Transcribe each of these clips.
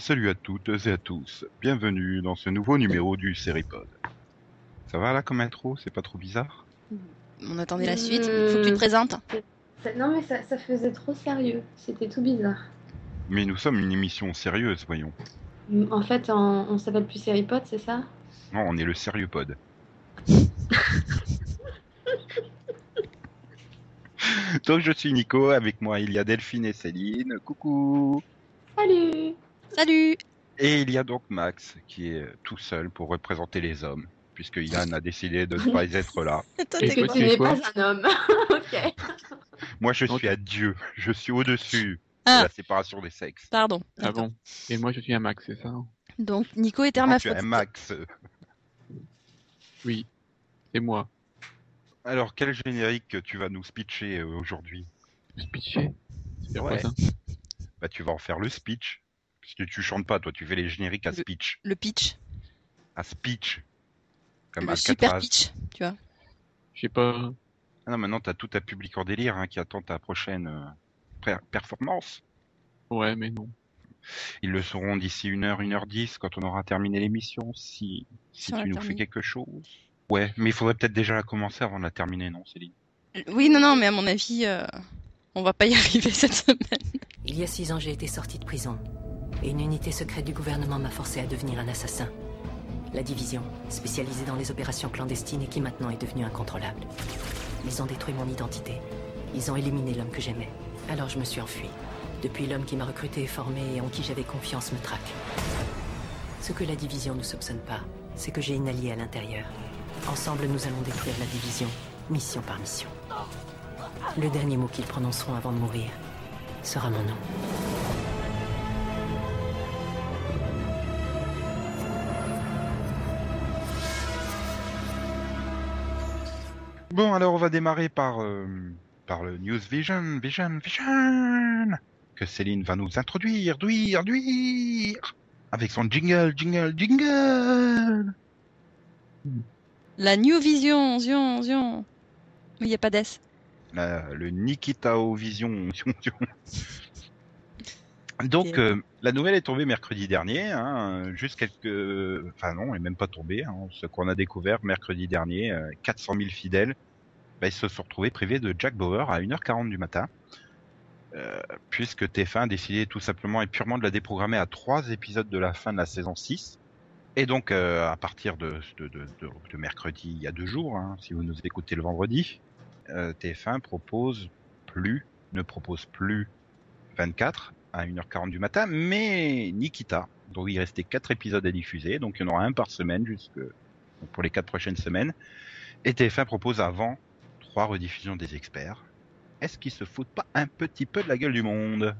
Salut à toutes et à tous. Bienvenue dans ce nouveau numéro du Seripod. Ça va là comme intro? C'est pas trop bizarre? On attendait la suite. Il faut que tu te présentes. Ça- Non, mais ça, ça faisait trop sérieux. C'était tout bizarre. Mais nous sommes une émission sérieuse, voyons. En fait, on, on s'appelle plus Seripod, c'est ça? Non, on est le Sérieux Pod. Donc je suis Nico, avec moi il y a Delphine et Céline. Coucou Salut Salut Et il y a donc Max qui est tout seul pour représenter les hommes, puisque Yann a décidé de ne pas être là. Toi, Et Tu tu es n'es pas un homme. ok. Moi je suis à Dieu, je suis au-dessus Ah. de la séparation des sexes. Pardon. Ah bon Et moi je suis un Max, c'est ça hein Donc Nico est Quand tu es hermaphrodite. un Max. Oui, c'est moi. Alors quel générique tu vas nous speecher euh, aujourd'hui? Speeché C'est Ouais. quoi ça? Bah tu vas en faire le speech. Tu chantes pas, toi tu fais les génériques à Le- speech. Le pitch. À speech. Comme le super pitch, tu vois. Je sais pas. Ah non, maintenant t'as tout ta public en délire hein, qui attend ta prochaine euh, per- performance. Ouais, mais non. Ils le sauront d'ici une heure, une heure dix, quand on aura terminé l'émission, si, si tu nous fais quelque chose. Ouais, mais il faudrait peut-être déjà la commencer avant de la terminer, non, Céline? Oui, non, non, mais à mon avis, euh, on va pas y arriver cette semaine. Il y a six ans, j'ai été sorti de prison. Et une unité secrète du gouvernement m'a forcé à devenir un assassin. La division, spécialisée dans les opérations clandestines et qui maintenant est devenue incontrôlable. Ils ont détruit mon identité. Ils ont éliminé l'homme que j'aimais. Alors je me suis enfui. Depuis, l'homme qui m'a recruté et formé et en qui j'avais confiance me traque. Ce que la division ne soupçonne pas, c'est que j'ai une alliée à l'intérieur. Ensemble, nous allons détruire la division, mission par mission. Le dernier mot qu'ils prononceront avant de mourir sera mon nom. Bon, alors on va démarrer par, euh, par le News Vision, Vision, Vision, que Céline va nous introduire, duire, duire, avec son jingle, jingle, jingle. La New Vision, zion, zion. Il n'y a pas d'S. Le Nikitao Vision. Zion, zion. Donc, euh, la nouvelle est tombée mercredi dernier, hein, juste quelques... Enfin non, elle est même pas tombée. Hein, ce qu'on a découvert mercredi dernier, euh, 400 000 fidèles, bah, ils se sont retrouvés privés de Jack Bauer à 1h40 du matin, euh, puisque TF1 a décidé tout simplement et purement de la déprogrammer à trois épisodes de la fin de la saison 6. Et donc, euh, à partir de, mercredi, il y a deux jours, hein, si vous nous écoutez le vendredi, euh, TF1 propose plus, ne propose plus 24 à 1h40 du matin, mais Nikita, dont il restait quatre épisodes à diffuser, donc il y en aura un par semaine jusque pour les quatre prochaines semaines. Et TF1 propose avant trois rediffusions des experts. Est-ce qu'ils se foutent pas un petit peu de la gueule du monde?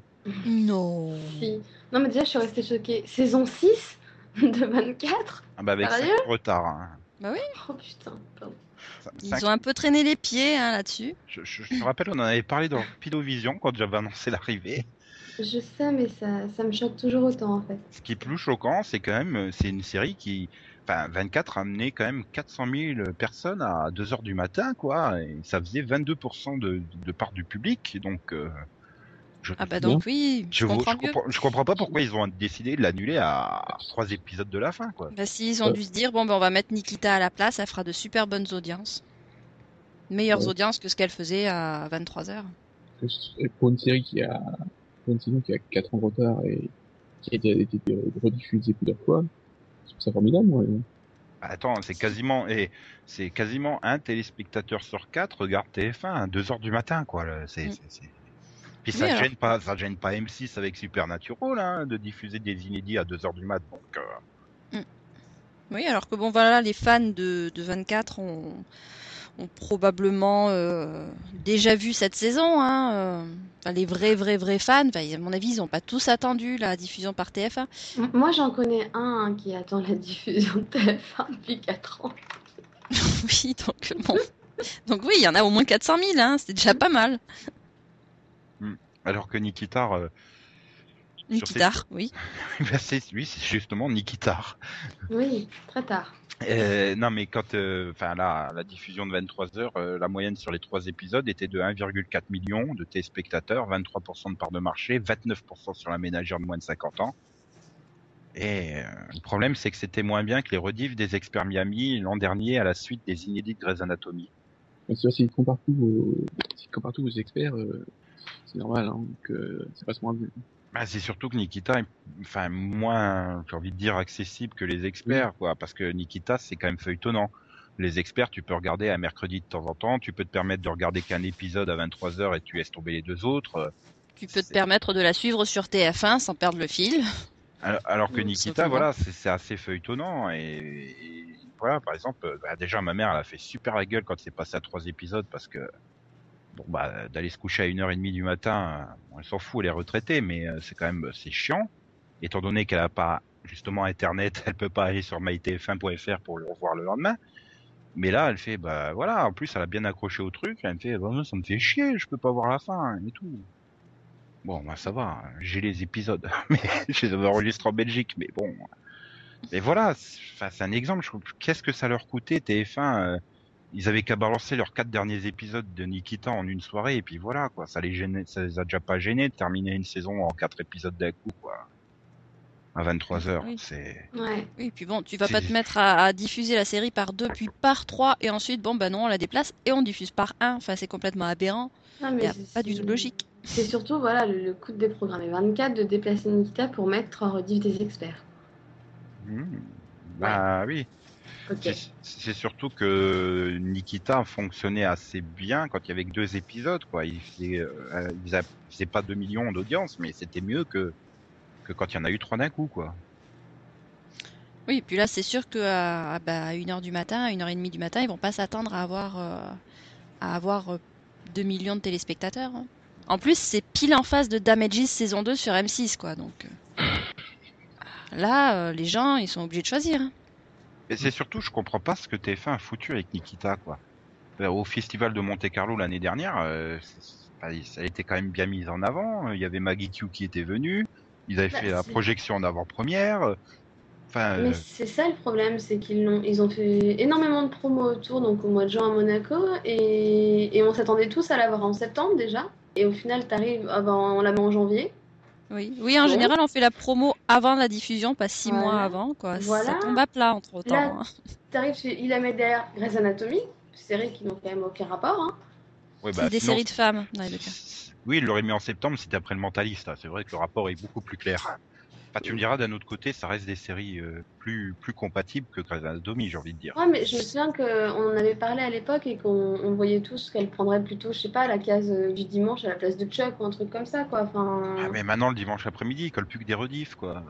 Non. Si. Non, mais déjà, je suis restée choquée. Saison 6 de 24 ah bah Avec Sérieux? cinq retard. Hein. Oh putain, pardon. Cinq- Ils ont un peu traîné les pieds hein, là-dessus. je, je- je me rappelle, on en avait parlé dans Pilovision quand j'avais annoncé l'arrivée. Je sais, mais ça, ça me choque toujours autant en fait. Ce qui est plus choquant, c'est quand même, euh, c'est une série qui, enfin, 24 a amené quand même 400 000 personnes à 2 heures du matin, quoi, et ça faisait 22% de, de part du public, donc, euh, je, Ah bah donc oui, je, je, vois- comprends je mieux. comprends, je comprends pas pourquoi ils ont décidé de l'annuler à trois épisodes de la fin, quoi. Bah si, ils ont dû se dire, bon ben on va mettre Nikita à la place, elle fera de super bonnes audiences. Meilleures Ouais. audiences que ce qu'elle faisait à 23h. Et Pour une série qui a, pour une saison qui a 4 ans de retard et qui a été, été rediffusée plusieurs fois, ça formidable, moi. Attends, c'est quasiment, et c'est quasiment un téléspectateur sur quatre regarde TF1 à 2 heures du matin, quoi. C'est, Mm. c'est- c'est- Puis ça alors. gêne pas, ça gêne pas M6 avec Supernatural, hein, de diffuser des inédits à 2 heures du mat. Donc, euh, Oui, alors que bon voilà, les fans de, de 24 ont, ont probablement euh, déjà vu cette saison. Hein, euh. Enfin, les vrais, vrais, vrais fans, enfin, à mon avis, ils n'ont pas tous attendu la diffusion par TF1. M- Moi, j'en connais un hein, qui attend la diffusion de TF1 depuis 4 ans. oui, donc bon. Donc oui, il y en a au moins 400 000, hein, c'est déjà pas mal. Alors que Nikitar, Nikitar, oui. bah, c'est lui, c'est justement Nikitar. Oui, très tard. Euh, non, mais quand, euh, enfin là, la diffusion de 23 heures, euh, la moyenne sur les trois épisodes était de 1,4 million de téléspectateurs, 23% de part de marché, 29% sur la ménagère de moins de 50 ans. Et euh, le problème, c'est que c'était moins bien que les rediffs des experts Miami l'an dernier à la suite des inédits de Grey's Anatomy. Comparent tous vos, s'ils comparent tous vos experts, euh, c'est normal, hein, que ça passe moins bien. Bah, c'est surtout que Nikita est enfin moins, j'ai envie de dire, accessible que les experts, quoi, parce que Nikita, c'est quand même feuilletonnant. Les experts, tu peux regarder à mercredi de temps en temps, tu peux te permettre de regarder qu'un épisode à 23 heures et tu laisses tomber les deux autres. Tu peux te permettre de la suivre sur TF1 sans perdre le fil. Alors, alors que Oui, Nikita, voilà, c'est assez feuilletonnant et, et voilà, par exemple, euh, bah, déjà ma mère, elle a fait super la gueule quand c'est passé à trois épisodes parce que bon bah d'aller se coucher à une heure et demie du matin, euh, elle s'en fout, elle est retraitée, mais euh, c'est quand même c'est chiant, étant donné qu'elle a pas justement internet, elle peut pas aller sur mytf1.fr pour le revoir le lendemain. Mais là, elle fait bah voilà, en plus elle a bien accroché au truc, elle me fait bah, ça me fait chier, je peux pas voir la fin et tout. Bon, bah ça va, j'ai les épisodes, mais je les avais enregistrés en Belgique, mais bon. Mais voilà, c'est un exemple. Qu'est-ce que ça leur coûtait TF1 euh, Ils avaient qu'à balancer leurs quatre derniers épisodes de Nikita en une soirée, et puis voilà, quoi. Ça les gênait, ça les a déjà pas gênés de terminer une saison en quatre épisodes d'un coup, quoi. À 23 heures, Oui. c'est. Ouais. Oui, puis bon, tu vas pas te mettre à, à diffuser la série par deux, puis par trois, et ensuite, bon, bah non, on la déplace et on diffuse par un. Enfin, c'est complètement aberrant. Non, Il mais n'y a pas du tout de logique. C'est surtout voilà, le, le coup de déprogrammer 24 de déplacer Nikita pour mettre en rediff des experts. Hmm. Bah oui. C'est- surtout que Nikita fonctionnait assez bien quand il y avait que deux épisodes, quoi. Il faisait, euh, il faisait- pas 2 millions d'audience, mais c'était mieux que, que quand il y en a eu trois d'un coup, quoi. Oui, puis là, c'est sûr qu'à à, bah, à 1h du matin, à 1h30 du matin, ils vont pas s'attendre à avoir, euh, à avoir euh, 2 millions de téléspectateurs. hein. En plus, c'est pile en face de Damages saison 2 sur M6, quoi. Donc euh, là, euh, les gens, ils sont obligés de choisir. hein. Et c'est surtout, je comprends pas ce que TF1 a foutu avec Nikita, quoi. Euh, Au festival de Monte Carlo l'année dernière, euh, c'est- ça a été quand même bien mis en avant. Il y avait Maggie Q qui était venue. Ils avaient Bah, fait la projection en avant-première. Enfin, Mais euh, c'est ça le problème, c'est qu'ils l'ont, ils ont fait énormément de promos autour, donc au mois de juin à Monaco, et, et on s'attendait tous à l'avoir en septembre déjà. Et au final, t'arrives avant, on la met en janvier. Oui, oui, en général, on fait la promo avant la diffusion, pas six Voilà. mois avant, quoi. Voilà. Ça tombe à plat entre Là, temps. T'arrives, chez- il la met derrière Grey's Anatomy, série qui n'ont quand même aucun rapport. Hein. ouais, C'est bah, des sinon, séries de femmes, dans les deux cas. Oui, il l'aurait mis en septembre, c'était après le mentaliste. hein. C'est vrai que le rapport est beaucoup plus clair. Enfin, tu me diras, d'un autre côté, ça reste des séries euh, plus, plus compatibles que Grey's Anatomy, j'ai envie de dire. Ouais, mais je me souviens qu'on en avait parlé à l'époque et qu'on on voyait tous qu'elle prendrait plutôt, je sais pas, la case euh, du dimanche à la place de Chuck ou un truc comme ça, quoi. Enfin, Ah, mais maintenant, le dimanche après-midi, il colle plus que des rediffs, quoi.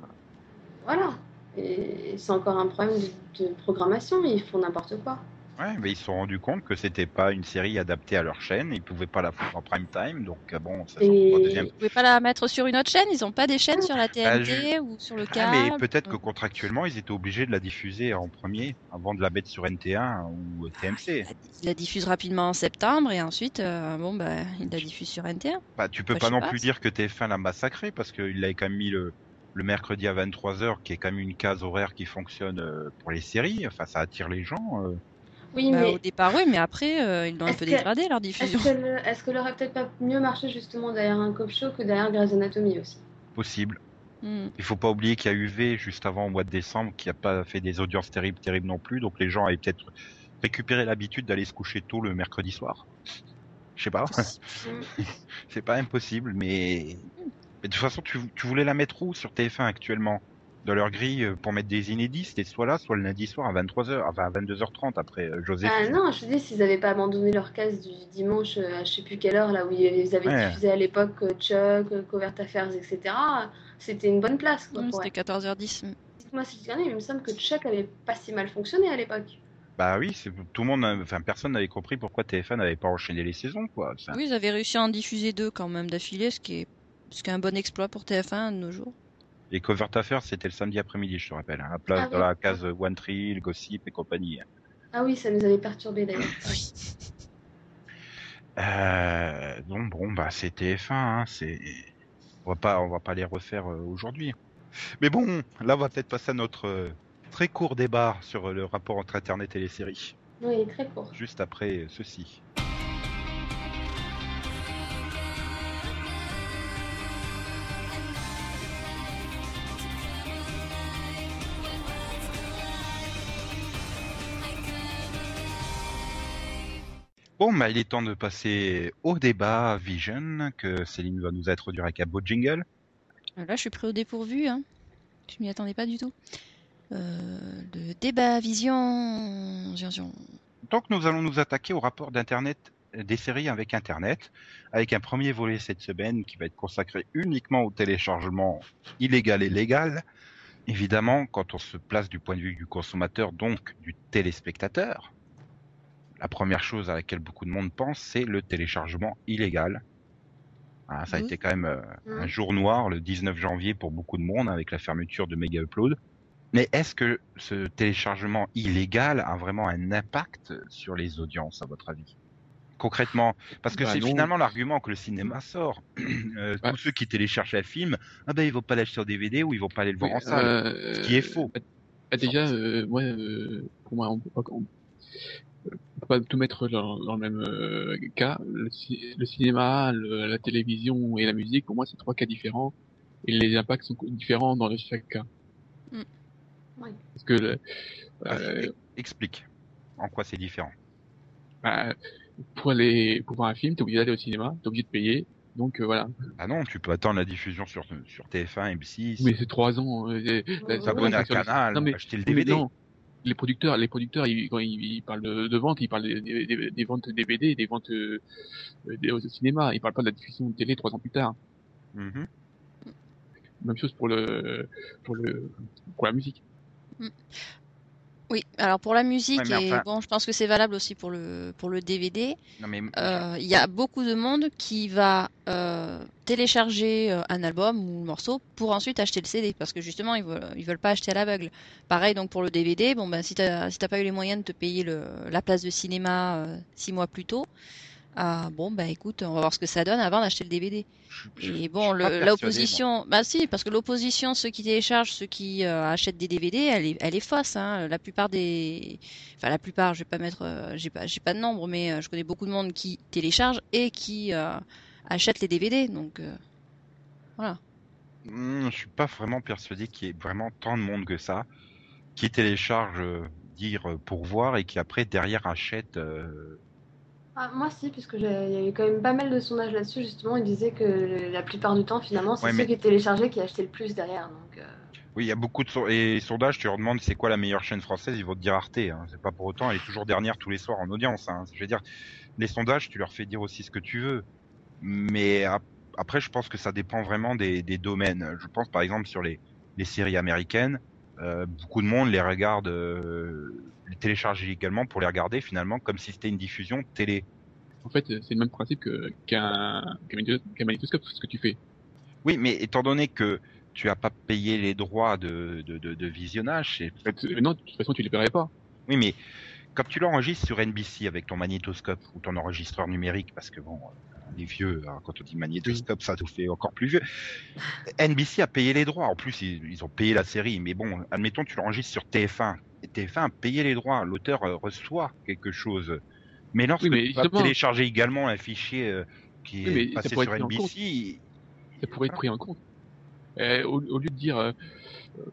voilà. Et c'est encore un problème de, de programmation, ils font n'importe quoi. Ouais, mais ils se sont rendus compte que c'était pas une série adaptée à leur chaîne, ils pouvaient pas la foutre en prime time, donc euh, bon, ça Et- deuxième. Vous pouvez pas la mettre sur une autre chaîne Ils ont pas des chaînes sur la TNT je- ou sur le Ah, câble mais peut-être que contractuellement, ils étaient obligés de la diffuser en premier avant de la mettre sur NT1 ou TMC. Il la diffuse rapidement en septembre et ensuite, euh, bon, bah, il la diffuse sur NT1. Bah, tu peux Bah, pas non pas, plus dire que TF1 l'a massacré parce qu'il avait quand même mis le, le mercredi à 23h, qui est quand même une case horaire qui fonctionne euh, pour les séries. Enfin, ça attire les gens. Euh. Oui, Bah, mais Au départ, oui, mais après, euh, ils l'ont un Est-ce peu que- dégradé leur est-ce diffusion. que le- est-ce que l'aurait peut-être pas mieux marché justement derrière un cop show que derrière Grey's Anatomy aussi? Possible. Hmm. Il faut pas oublier qu'il y a UV juste avant au mois de décembre qui a pas fait des audiences terribles, terribles non plus. Donc les gens avaient peut-être récupéré l'habitude d'aller se coucher tôt le mercredi soir. Je sais pas. C'est pas impossible, mais... mais de toute façon, tu, tu voulais la mettre où sur TF1 actuellement? Dans leur grille euh, pour mettre des inédits, c'était soit là, soit le lundi soir à 23h, enfin à 22h30 après euh, Joseph. Ah non, je te dis, s'ils avaient pas abandonné leur case du dimanche euh, à je sais plus quelle heure, là où ils avaient Ouais. diffusé à l'époque Chuck, Covert Affairs, etc., c'était une bonne place. Quoi, pour C'était 14h10. hmm. Dites-moi si je dis rien, il me semble que Chuck avait pas si mal fonctionné à l'époque. Bah oui, c'est tout le monde, a- enfin personne n'avait compris pourquoi TF1 n'avait pas enchaîné les saisons, quoi. Oui, ils avaient réussi à en diffuser deux quand même d'affilée, ce qui est, ce qui est un bon exploit pour TF1 de nos jours. Et Covert Affair, c'était le samedi après-midi, je te rappelle, hein, à place Ah la case One Tree, le Gossip et compagnie. Ah oui, ça nous avait perturbé d'ailleurs. Oui. Euh, donc bon, bah c'est TF1, hein, c'est, on va pas, on va pas les refaire euh, aujourd'hui. Mais bon, là on va peut-être passer à notre euh, très court débat sur le rapport entre Internet et les séries, Oui, très court. juste après ceci. Bon, bah, il est temps de passer au débat Vision, que Céline va nous introduire avec un beau jingle. Euh, Là, je suis pris au dépourvu. Hein. Je m'y attendais pas du tout. Euh, le débat vision. vision. Donc nous allons nous attaquer au rapport d'Internet des séries avec Internet, avec un premier volet cette semaine qui va être consacré uniquement au téléchargement illégal et légal. Évidemment, quand on se place du point de vue du consommateur, donc du téléspectateur, la première chose à laquelle beaucoup de monde pense, c'est le téléchargement illégal. Ah, ça a Oui. été quand même euh, un Mhm. jour noir le 19 janvier pour beaucoup de monde avec la fermeture de Mega Upload. Mais est-ce que ce téléchargement illégal a vraiment un impact sur les audiences, à votre avis? Concrètement, parce que Bah c'est finalement l'argument que le cinéma sort. Euh, Ouais. Tous ceux qui téléchargent un film, ah ben ils vont pas l'acheter en DVD ou ils vont pas aller le voir Oui, en salle. euh, ce qui est faux. bah, bah, déjà, euh, moi, euh, pour moi, on peut pas, on, on peut pas tout mettre dans, dans le même euh, cas. Le, le cinéma, le- la télévision et la musique, pour moi, c'est trois cas différents et les impacts sont différents dans chaque cas. Mm. Ouais. Parce que le, Ah, euh, Explique en quoi c'est différent. bah, pour aller pour voir un film, t'es obligé d'aller au cinéma, t'es obligé de payer. Donc euh, voilà. Ah non, tu peux attendre la diffusion sur, sur TF1, M6, Mais c'est trois ans. euh, Ouais, s'abonner à le- canal, Non, mais- acheter le mais DVD. non. Les producteurs, les producteurs, ils, quand ils, ils parlent de, de vente, ils parlent des, des, des- ventes DVD, des ventes euh, des- au cinéma. Ils parlent pas de la diffusion de télé trois ans plus tard. Mhm. Même chose pour le pour le pour la musique. Oui, alors pour la musique, Ouais, et enfin- bon, je pense que c'est valable aussi pour le, pour le DVD, mais euh, il y a beaucoup de monde qui va euh, télécharger euh, un album ou un morceau pour ensuite acheter le CD, parce que justement, ils veulent, ils veulent pas acheter à l'aveugle. Pareil donc pour le DVD, bon ben si t'as si t'as pas eu les moyens de te payer le, la place de cinéma euh, six mois plus tôt, bon ben écoute, on va voir ce que ça donne avant d'acheter le DVD. Et bon, l'opposition, bah si, parce que l'opposition, ceux qui téléchargent, ceux qui euh, achètent des DVD, elle est, elle est fausse. Hein. La plupart des, enfin la plupart, je vais pas mettre, euh, j'ai pas, j'ai pas de nombre, mais euh, je connais beaucoup de monde qui télécharge et qui euh, achète les DVD. Donc voilà. Hmm, je suis pas vraiment persuadé qu'il y ait vraiment tant de monde que ça qui télécharge dire pour voir et qui après derrière achète. Ah, moi si, puisque il y avait quand même pas mal de sondages là-dessus, justement, ils disaient que la plupart du temps, finalement, c'est Ouais, ceux mais- qui téléchargeaient qui achetaient le plus derrière. Donc, euh, Oui, il y a beaucoup de so- et les sondages. Tu leur demandes c'est quoi la meilleure chaîne française, ils vont te dire Arte. Hein. C'est pas pour autant, elle est toujours dernière tous les soirs en audience. Hein. Je veux dire, les sondages, tu leur fais dire aussi ce que tu veux. Mais ap- après, je pense que ça dépend vraiment des, des domaines. Je pense par exemple sur les, les séries américaines, euh, beaucoup de monde les regarde, euh, les télécharge également pour les regarder finalement comme si c'était une diffusion télé. En fait, c'est le même principe qu'un qu'un magnéto- qu'un magnétoscope, ce que tu fais. Oui, mais étant donné que tu as pas payé les droits de, de, de, de visionnage, c'est En fait, euh, non, de toute façon, tu les paierais pas. Oui, mais quand tu l'enregistres sur NBC avec ton magnétoscope ou ton enregistreur numérique, parce que bon, euh, les vieux, hein, quand on dit magnétoscope, ça nous fait encore plus vieux. NBC a payé les droits. En plus, ils, ils ont payé la série. Mais bon, admettons, tu l'enregistres sur TF1. TF1 a payé les droits. L'auteur euh, reçoit quelque chose. Mais lorsque Oui, mais tu vas télécharger également un fichier euh, qui Oui, est ça passé pourrait sur être pris en NBC, Ça pourrait être pris en compte. Euh, au, au lieu de dire, euh,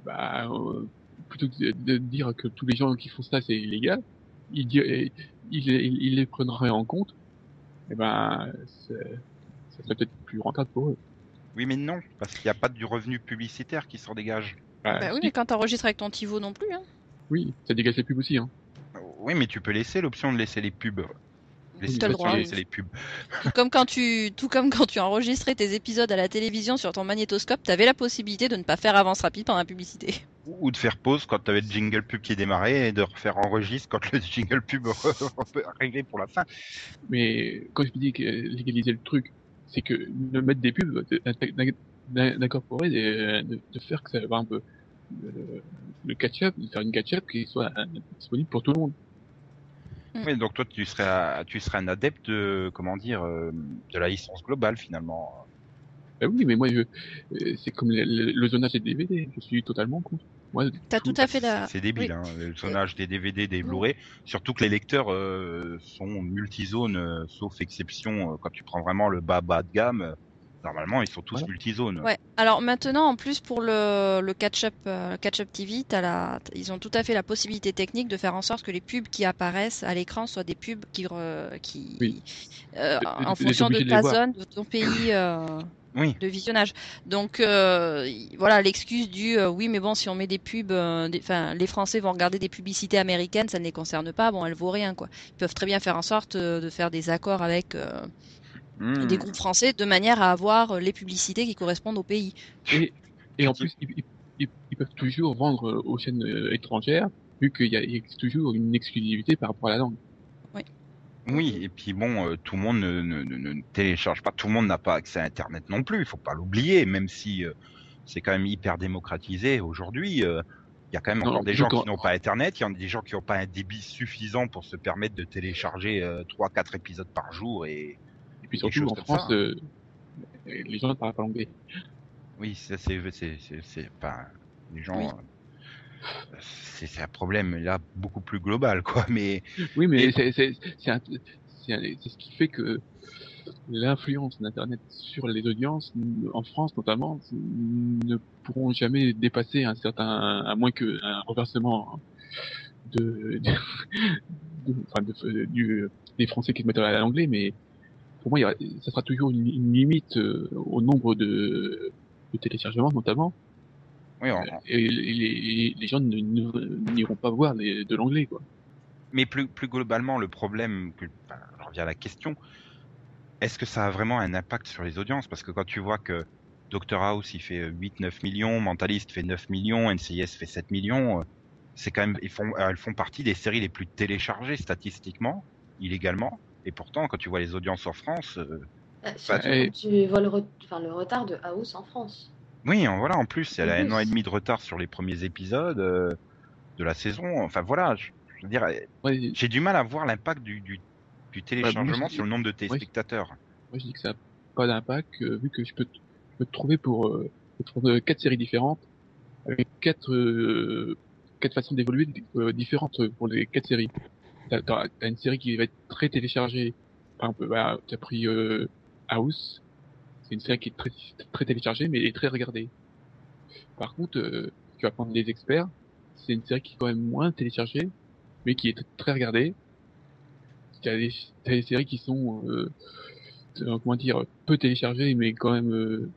bah, euh, plutôt que de, dire que tous les gens qui font ça c'est illégal, ils les prendraient en compte. Et ben, c'est- ça serait peut-être plus rentable pour eux. oui, mais non, parce qu'il n'y a pas du revenu publicitaire qui s'en dégage. Bah, Bah oui, mais quand t'enregistres avec ton TiVo non plus. Hein. Oui, ça dégage les pubs aussi. Hein. Oui, mais tu peux laisser l'option de laisser les pubs. Laisser le droit, de oui. laisser les pubs. Tout comme quand tu, tout comme quand tu enregistrais tes épisodes à la télévision sur ton magnétoscope, t'avais la possibilité de ne pas faire avance rapide pendant la publicité. Ou de faire pause quand tu avais le jingle pub qui démarrait et de refaire enregistre quand le jingle pub arrivait pour la fin. Mais quand je dis que légaliser le truc, c'est que de mettre des pubs, d'incorporer, de, de, de, faire que ça va un peu le, le catch-up, de faire une catch-up qui soit disponible pour tout le monde. Oui, donc toi tu serais tu serais un adepte de comment dire euh, de la licence globale finalement. Ben oui, mais moi je c'est comme le, le, zonage des DVD, je suis totalement contre. Moi, T'as tout à fait la. C'est débile, oui. hein, le zonage des DVD, des Blu-ray, surtout que les lecteurs euh, sont multizones, euh, sauf exception euh, quand tu prends vraiment le bas bas de gamme. Normalement, ils sont tous Voilà. multizones. Ouais. Alors maintenant, en plus pour le, le catch-up, euh, catch-up TV, t'as la, ils ont tout à fait la possibilité technique de faire en sorte que les pubs qui apparaissent à l'écran soient des pubs qui, re- qui, Oui. euh, T'es- en fonction de ta zone, de ton pays. euh, Oui. de visionnage. Donc euh, voilà l'excuse du euh, oui mais bon si on met des pubs, euh, des- enfin les Français vont regarder des publicités américaines, ça ne les concerne pas, bon elles vaut rien quoi. Ils peuvent très bien faire en sorte euh, de faire des accords avec euh, Mmh. des groupes français de manière à avoir euh, les publicités qui correspondent au pays. Et, et en plus, ils, ils- ils- ils peuvent toujours vendre euh, aux chaînes euh, étrangères, vu qu'il y a toujours une exclusivité par rapport à la langue. Oui, et puis bon, euh, tout le monde ne, ne, ne- ne télécharge pas, tout le monde n'a pas accès à Internet non plus, il faut pas l'oublier, même si euh, c'est quand même hyper démocratisé aujourd'hui. euh, Il y a quand même Non, encore des gens crois- qui n'ont pas Internet, il y en a des gens qui n'ont pas un débit suffisant pour se permettre de télécharger euh, trois, quatre épisodes par jour. Et Et puis surtout, en France, ça. euh, les gens ne parlent pas l'anglais. oui, ça c'est c'est c'est c'est pas les gens. Oui. euh, c'est c'est un problème là beaucoup plus global quoi, mais Oui, mais Et- c'est c'est c'est un- c'est un- c'est ce qui fait que l'influence d'Internet sur les audiences, en France notamment, ne pourront jamais dépasser un certain, à moins que un renversement de, de, de- enfin de- du, des Français qui se mettent à l'anglais, mais pour moi, il ça sera toujours une, une limite euh, au nombre de, de téléchargements notamment, oui, on- et, les- les, les gens n'iront pas voir les, de l'anglais, quoi. Mais plus, plus globalement, le problème, que, je reviens à la question, est-ce que ça a vraiment un impact sur les audiences? Parce que quand tu vois que Dr House il fait 8-9 millions, Mentalist fait 9 millions, NCIS fait 7 millions, euh, c'est quand même, ils font, elles font partie des séries les plus téléchargées statistiquement, illégalement. Et pourtant, quand tu vois les audiences en France, euh, Euh, et- quand tu vois le, re- enfin, le retard de House en France. oui, en voilà, en plus, elle a un an et demi de retard sur les premiers épisodes euh, de la saison. Enfin voilà, je, je veux dire, Ouais, j'ai du mal à voir l'impact du, du, du téléchargement sur le nombre de téléspectateurs. Moi, je dis que ça n'a pas d'impact, euh, vu que je peux, je peux te trouver pour, euh, trouver quatre séries différentes, avec quatre, euh, quatre façons d'évoluer euh, différentes pour les quatre séries. T'as, une série qui va être très téléchargée. Par exemple, bah, t'as pris euh, House. C'est une série qui est très, très téléchargée, mais elle est très regardée. Par contre, euh, tu vas prendre les experts. C'est une série qui est quand même moins téléchargée, mais qui est très regardée. T'as des, séries qui sont euh, euh, comment dire, peu téléchargé, mais quand même. Euh...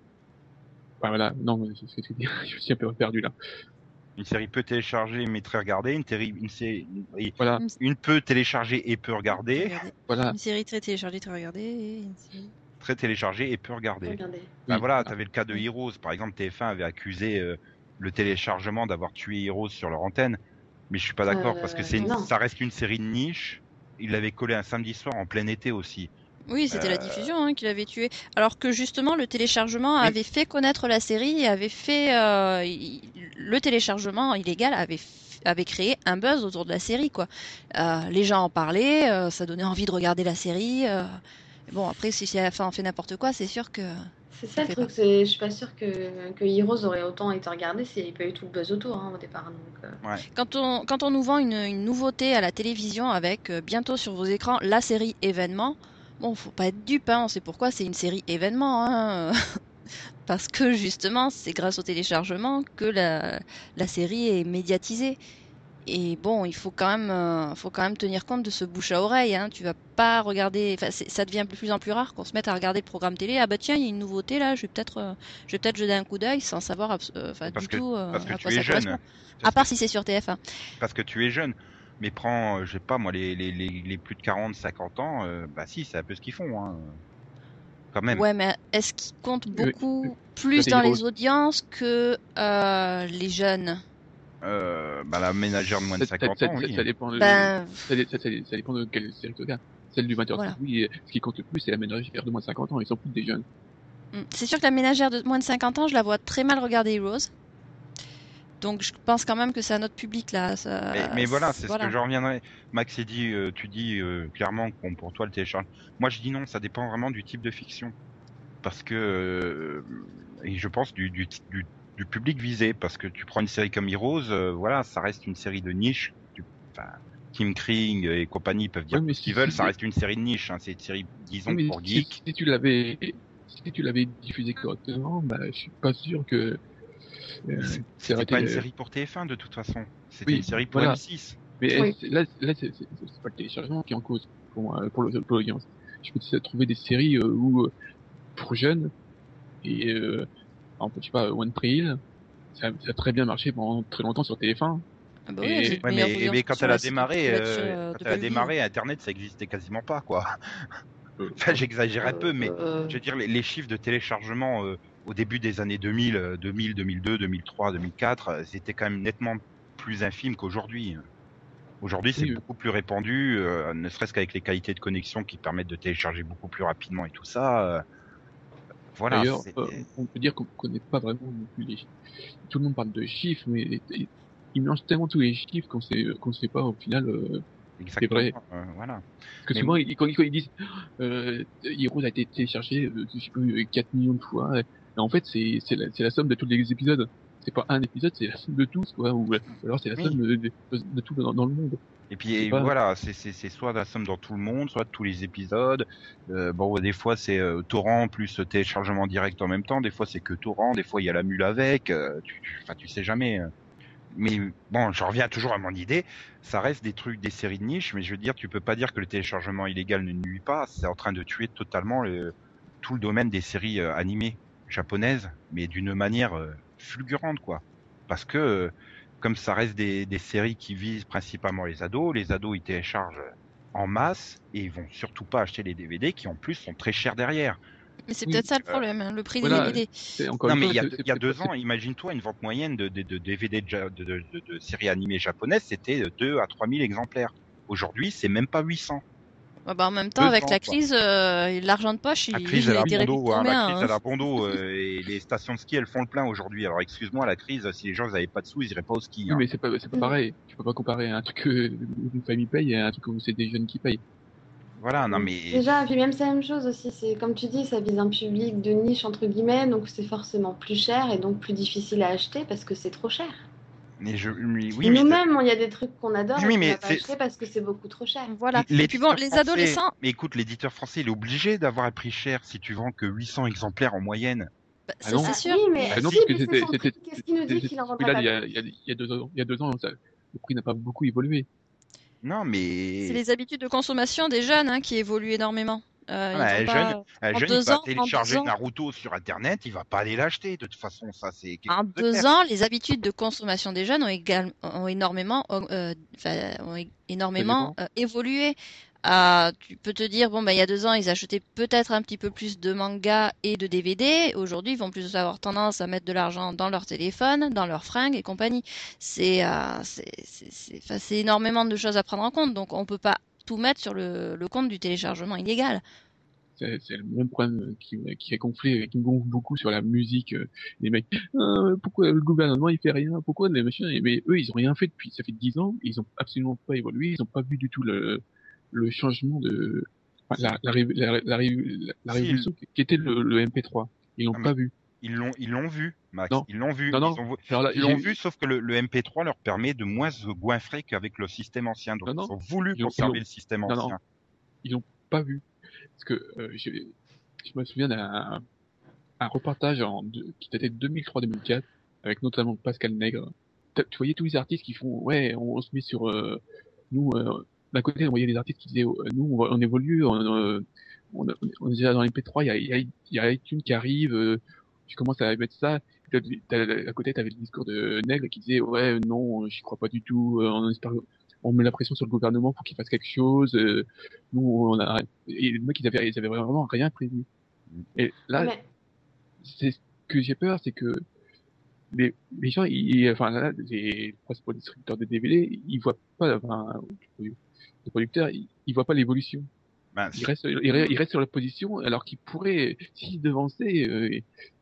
Enfin, voilà, non, mais c'est ce que tu dis. je suis un peu perdu là. Une série peu téléchargée mais très regardée, une, série, une, sé- oui, Voilà, une peu téléchargée et peu regardée, voilà. Une série très téléchargée, très regardée. et une série- très téléchargée et peu regardée. Regardez. Bah Oui. voilà, t'avais le cas de Heroes, par exemple, TF1 avait accusé euh, le téléchargement d'avoir tué Heroes sur leur antenne, mais je suis pas d'accord Euh, parce que c'est ça reste une série de niche. Il l'avait collé un samedi soir en plein été aussi. Oui, c'était la Euh, diffusion hein, qui l'avait tué. Alors que justement, le téléchargement Oui. avait fait connaître la série et avait fait euh, il- le téléchargement illégal avait avait créé un buzz autour de la série quoi. Euh, les gens en parlaient, euh, ça donnait envie de regarder la série. euh. Bon après, si à la fin on fait n'importe quoi, c'est sûr que C'est ça le fait truc, je suis pas sûre que, que Heroes aurait autant été regardé s'il n'y avait pas eu tout le buzz autour hein, au départ. Donc, euh, quand on quand on nous vend une, une nouveauté à la télévision avec euh, bientôt sur vos écrans la série événement, bon faut pas être dupe, hein, on sait pourquoi c'est une série événement. Hein. Parce que justement, c'est grâce au téléchargement que la, la série est médiatisée. Et bon, il faut quand même, euh, faut quand même tenir compte de ce bouche à oreille. Hein. Tu vas pas regarder, ça devient de plus en plus rare qu'on se mette à regarder le programme télé. Ah bah tiens, il y a une nouveauté là, je vais peut-être, euh, je vais peut-être jeter un coup d'œil sans savoir, euh, du que, tout parce que tu es jeune. À part si c'est sur TF1. Parce que tu es jeune. Mais prends, euh, je sais pas moi, les, les, les, les plus de 40, 50 ans, euh, bah si, c'est un peu ce qu'ils font. Hein. Quand même. Ouais, mais est-ce qu'ils comptent beaucoup oui. plus dans les audiences que euh, les jeunes? Euh, bah, la ménagère de moins de Ça, 50 ça- ans, ça- oui. ça dépend de, Ben, ça, dé- ça- ça- ça dépend de quelle série tu regardes. Celle du 20h30, Voilà. oui, ce qui compte le plus, c'est la ménagère de moins de 50 ans, ils sont plus des jeunes. mm, c'est sûr que la ménagère de moins de 50 ans, je la vois très mal regarder Heroes. Donc je pense quand même que c'est un autre public là. ça- Mais, mais voilà, c'est voilà. ce que je reviendrai. Max dit, euh, tu dis euh, clairement que bon, pour toi le télécharge. Moi je dis non, ça dépend vraiment du type de fiction. Parce que, euh, et je pense du, du, du, du public visé. Parce que tu prends une série comme Heroes, euh, voilà, ça reste une série de niche. Tu- Kim Kring et compagnie peuvent dire Ouais, mais ce qu'ils si- veulent, si- ça reste une série de niche. Hein. C'est une série, disons, Mais pour si, geek. si tu l'avais, si tu l'avais diffusé correctement, bah, je suis pas sûr que. Euh, C'était pas une série pour TF1 de toute façon. C'était Oui, une série pour voilà. M6. Mais Oui. c'est- là, là c'est c'est- c'est pas le téléchargement qui est en cause pour, moi, pour le- pour l'audience. Je peux trouver des séries euh, où euh, pour jeunes et euh, exemple, je sais pas One Tree Hill, ça, ça a très bien marché pendant très longtemps sur TF1. Ah bah Et- oui, Ouais, mais, quand elle a démarré, euh, quand elle a démarré, Internet, ça existait quasiment pas, quoi. Enfin, j'exagère un peu, mais Euh, je veux dire, les, les chiffres de téléchargement euh, au début des années 2000, euh, 2000, 2002, 2003, 2004, euh, c'était quand même nettement plus infime qu'aujourd'hui. Aujourd'hui, c'est Oui. beaucoup plus répandu, euh, ne serait-ce qu'avec les qualités de connexion qui permettent de télécharger beaucoup plus rapidement et tout ça. euh, voilà. D'ailleurs, c'est- euh, on peut dire qu'on connaît pas vraiment non plus les chiffres. Tout le monde parle de chiffres, mais ils mélangent tellement tous les chiffres qu'on sait qu'on sait pas au final. Euh, exactement. vrai. euh, voilà. parce que Mais souvent, ils, quand, ils- quand ils disent euh, Heroes a été téléchargé, je sais plus, 4 millions de fois. Et en fait, c'est c'est la, c'est la somme de tous les épisodes. C'est pas un épisode, c'est la somme de tous, quoi. Ou alors c'est la Oui. somme de, de, de tout dans, dans le monde. Et puis C'est et pas- voilà, c'est c'est c'est soit la somme dans tout le monde, soit tous les épisodes. Euh, bon, des fois c'est euh, torrent plus téléchargement direct en même temps. Des fois c'est que torrent. Des fois il y a la mule avec. euh, tu, tu, enfin, tu sais jamais. euh. Mais bon, je reviens toujours à mon idée. Ça reste des trucs, des séries de niche, mais je veux dire, tu peux pas dire que le téléchargement illégal ne nuit pas. C'est en train de tuer totalement le, tout le domaine des séries euh, animées japonaises, mais d'une manière euh, fulgurante, quoi. Parce que euh, comme ça reste des, des séries qui visent principalement les ados, les ados ils téléchargent en masse et ils vont surtout pas acheter les DVD qui en plus sont très chers derrière. Mais c'est Oui, peut-être ça le euh, problème, hein, le prix voilà, des DVD. Non mais il y a, il y deux ans, imagine-toi une vente moyenne de, de, de DVD de, ja- de, de, de- de séries animées japonaises, c'était 2 à 3000 exemplaires. Aujourd'hui, c'est même pas 800. Ah bah, en même temps, avec ans, la crise, euh, l'argent de poche, il, La crise, il elle a a été hein, la crise, hein elle a bon dos, euh, et les stations de ski, elles font le plein aujourd'hui. Alors excuse-moi, la crise, si les gens ils avaient pas de sous, ils iraient pas au ski. Oui, hein. mais c'est pas, c'est pas pareil. Tu peux pas comparer un truc que une famille paye et un truc où c'est des jeunes qui payent. Voilà, non mais Déjà, puis même c'est la même chose aussi, c'est comme tu dis, ça vise un public de niche entre guillemets, donc c'est forcément plus cher et donc plus difficile à acheter parce que c'est trop cher. Mais je, mais oui, mais Nous-mêmes, il y a des trucs qu'on adore Oui, qu'on mais pas parce que c'est beaucoup trop cher. Voilà. L'éditeur Et puis bon, les français- adolescents, Mais écoute, l'éditeur français, il est obligé d'avoir un prix cher si tu vends que 800 exemplaires en moyenne. bah, Ah c'est sûr. oui, mais, Ah non, si, parce que mais c'est c'était- son c'était- prix. Qu'est-ce qu'il nous dit qu'il en pas il y a, plus il y a, il y a deux ans, il y a deux ans, ça, le prix n'a pas beaucoup évolué. Non, mais C'est les habitudes de consommation des jeunes hein, qui évoluent énormément. Euh, un pas- jeune, il va ans- télécharger Naruto sur Internet, il va pas aller l'acheter. De toute façon, ça c'est. En de deux ans, les habitudes de consommation des jeunes ont, égal- ont énormément, euh, ont énormément euh, évolué. Ah, tu peux te dire, bon, bah, il y a deux ans, ils achetaient peut-être un petit peu plus de mangas et de DVD. Aujourd'hui, ils vont plus avoir tendance à mettre de l'argent dans leur téléphone, dans leurs fringues et compagnie. C'est, euh, c'est énormément de choses à prendre en compte. Donc, on peut pas tout mettre sur le, le compte du téléchargement illégal. C'est le même problème qui, qui est gonflé, qui me gonfle beaucoup sur la musique. euh, Les mecs, Ah, pourquoi le gouvernement il fait rien? Pourquoi les machins Mais eux, ils ont rien fait depuis. Ça fait dix ans, ils ont absolument pas évolué. Ils ont pas vu du tout le, le changement de enfin, la, la, Si, révolution qui était le, le MP3. Ils l'ont Ah, pas vu. Ils l'ont, ils l'ont vu, Max. Non. Ils l'ont vu. Non, non. Ils ont, Alors là, ils l'ont vu, sauf que le, le MP3 leur permet de moins se goinfrer qu'avec le système ancien. Donc ils ont voulu Ils conserver ont- le système Non, non. ancien. ils l'ont pas vu. Parce que euh, je, je me souviens d'un un reportage en, qui datait de 2003-2004 avec notamment Pascal Nègre. Tu voyais tous les artistes qui font ouais, on, on se met sur euh, nous. Euh, D'un côté, on voyait les artistes qui disaient euh, nous, on, on évolue, on, euh, on, on est déjà dans les P3, il y a, y, a, y a iTunes qui arrive, euh, je commence à mettre ça. T'as- t'as- À côté, t'avais le discours de Nègre qui disait ouais, non, j'y crois pas du tout, euh, on espère on met la pression sur le gouvernement pour qu'il fasse quelque chose. euh, nous, on a, et les mecs, ils avaient, ils avaient vraiment rien prévu. Et là, Mais- c'est ce que j'ai peur, c'est que les, les gens, ils, enfin, là, les principaux distributeurs de DVD, ils voient pas, enfin, les producteurs, ils, ils voient pas l'évolution. Ben, Ils restent, ils, re- ils restent sur leur position, alors qu'ils pourraient, s'ils devançaient, euh,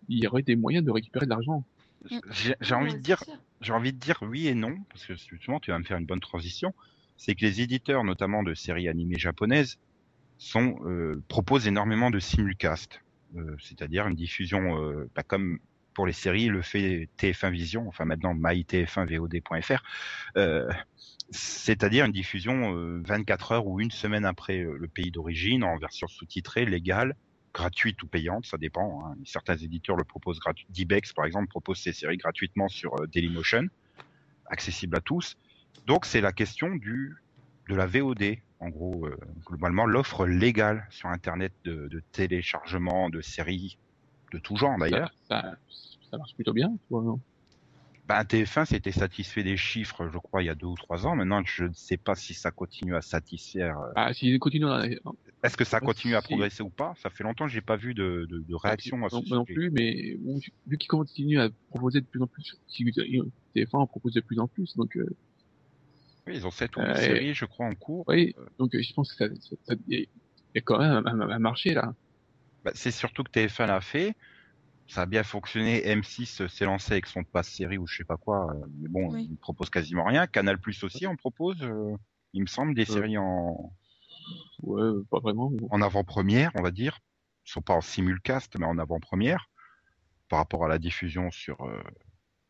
il y aurait des moyens de récupérer de l'argent. j'ai j'ai envie de dire, j'ai envie de dire oui et non, parce que justement, tu vas me faire une bonne transition. C'est que les éditeurs, notamment de séries animées japonaises, sont euh, proposent énormément de simulcast, euh, c'est-à-dire une diffusion, euh, pas comme pour les séries le fait TF1 Vision, enfin maintenant mytf1vod.fr, euh, c'est-à-dire une diffusion euh, 24 heures ou une semaine après euh, le pays d'origine en version sous-titrée, légale, gratuite ou payante, ça dépend. Hein. Certains éditeurs le proposent gratuit. Dibex, par exemple, propose ses séries gratuitement sur euh, Dailymotion, accessible à tous. Donc c'est la question du de la VOD, en gros, euh, globalement l'offre légale sur Internet de, de téléchargement de séries de tout genre d'ailleurs. Ça, ça, ça marche plutôt bien, tu vois, non? Ben, TF1 s'était satisfait des chiffres, je crois, il y a deux ou trois ans. Maintenant, je ne sais pas si ça continue à satisfaire. euh, Ah, s'ils continuent la- Est-ce que ça continue à progresser ou pas? Ça fait longtemps que j'ai pas vu de, de, de réaction à ce non, moi non sujet. plus, mais bon, vu qu'ils continuent à proposer de plus en plus, si TF1 en propose de plus en plus, donc euh, Oui, ils ont sept ou Euh, huit et- séries, je crois, en cours. oui, donc euh, je pense que ça, ça, y a quand même un, un- un marché là. Bah, c'est surtout que TF1 l'a fait. Ça a bien fonctionné. M6 s'est lancé avec son passe série ou je sais pas quoi. euh, Mais bon, Oui. il ne propose quasiment rien. Canal Plus aussi en propose, euh, il me semble, des Euh. séries en, Ouais, euh, pas vraiment. mais bon. en avant-première, on va dire. Ils sont pas en simulcast, mais en avant-première. Par rapport à la diffusion sur... euh,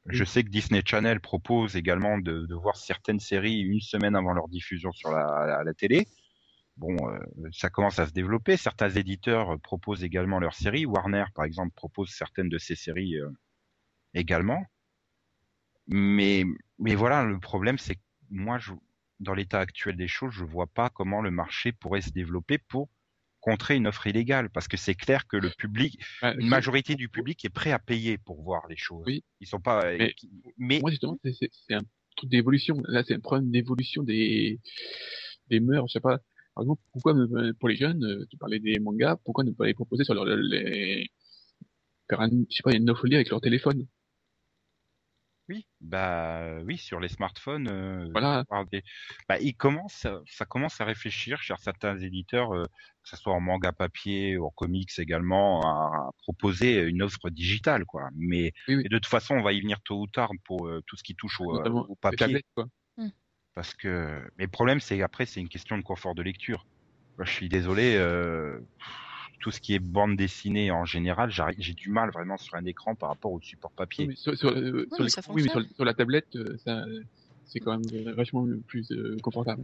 Je sais que Disney Channel propose également de, de voir certaines séries une semaine avant leur diffusion sur la, la, la télé. Bon, euh, ça commence à se développer. Certains éditeurs proposent également leurs séries. Warner, par exemple, propose certaines de ses séries euh, également. Mais, mais voilà, le problème, c'est que moi, je, dans l'état actuel des choses, je vois pas comment le marché pourrait se développer pour contrer une offre illégale. Parce que c'est clair que le public, Bah, une majorité du public est prêt à payer pour voir les choses. Oui. Ils sont pas. euh, Mais- Moi justement, c'est- un truc d'évolution. Là, c'est un problème d'évolution des des mœurs. Je sais pas. Par exemple, pourquoi ne- pour les jeunes, euh, tu parlais des mangas, pourquoi ne pas les proposer sur leur les faire un, je sais pas, une offre avec leur téléphone? Oui, bah oui, sur les smartphones. euh, Voilà. des- Bah, ils commencent, ça commence à réfléchir chez certains éditeurs, euh, que ce soit en manga papier ou en comics également, à, à proposer une offre digitale, quoi. Mais Oui, oui. et de toute façon, on va y venir tôt ou tard pour euh, tout ce qui touche au, papier, tablettes, quoi. parce que. Mais le problème, c'est après, c'est une question de confort de lecture. Moi, je suis désolé. euh, Tout ce qui est bande dessinée en général, j'ai du mal vraiment sur un écran par rapport au support papier. Oui, mais sur, sur, euh, sur mais les- ça oui, mais sur, fonctionne. sur la tablette, euh, c'est quand même euh, vachement plus euh, confortable.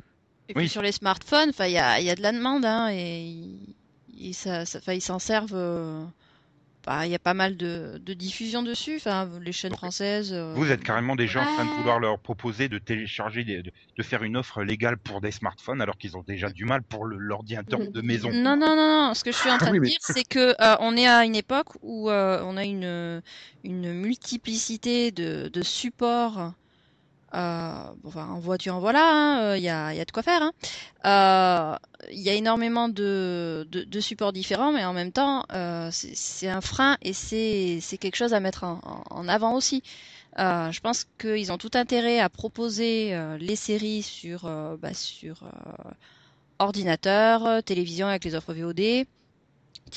Et Oui. puis sur les smartphones, enfin, il y a, il y a de la demande, hein, et ils, ils- ça, ça- enfin, ils s'en servent. Bah, Il y a pas mal de, de diffusion dessus, enfin, les chaînes françaises. euh, Vous êtes carrément déjà en train de Ouais. vouloir leur proposer de télécharger, de, de faire une offre légale pour des smartphones alors qu'ils ont déjà du mal pour l'ordinateur de maison. Non, non, non, non. Ce que je suis en train Oui, de mais- dire, c'est que euh, on est à une époque où euh, on a une, une multiplicité de, de supports. Euh, en voiture, en voilà, il y, a, y a de quoi faire. hein. Euh, Il y a énormément de, supports différents, mais en même temps, euh, c'est un frein et c'est quelque chose à mettre en, avant aussi. Euh, je pense qu'ils ont tout intérêt à proposer euh, les séries sur, euh, bah, sur euh, ordinateur, euh, télévision avec les offres VOD,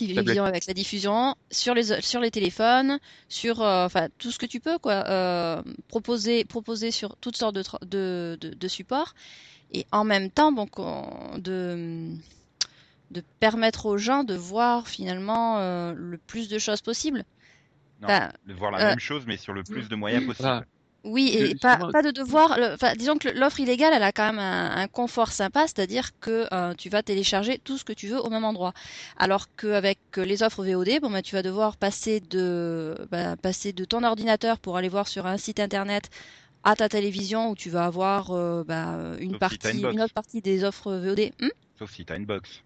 Tablette. avec la diffusion, sur les sur les téléphones, sur euh, enfin tout ce que tu peux quoi, euh, proposer proposer sur toutes sortes de de, de, de supports et en même temps bon de de permettre aux gens de voir finalement euh, le plus de choses possible. Non, Bah, de voir la euh, même chose mais sur le plus de moyens possible. Voilà. Oui, et pas, de devoir. le- disons que l'offre illégale, elle a quand même un, un confort sympa, c'est-à-dire que euh, tu vas télécharger tout ce que tu veux au même endroit. Alors qu'avec euh, les offres VOD, bon, bah, tu vas devoir passer de, bah, passer de ton ordinateur pour aller voir sur un site internet à ta télévision où tu vas avoir euh, bah, une Sauf partie, une autre partie des offres VOD. Hmm? Sauf si t'as une box.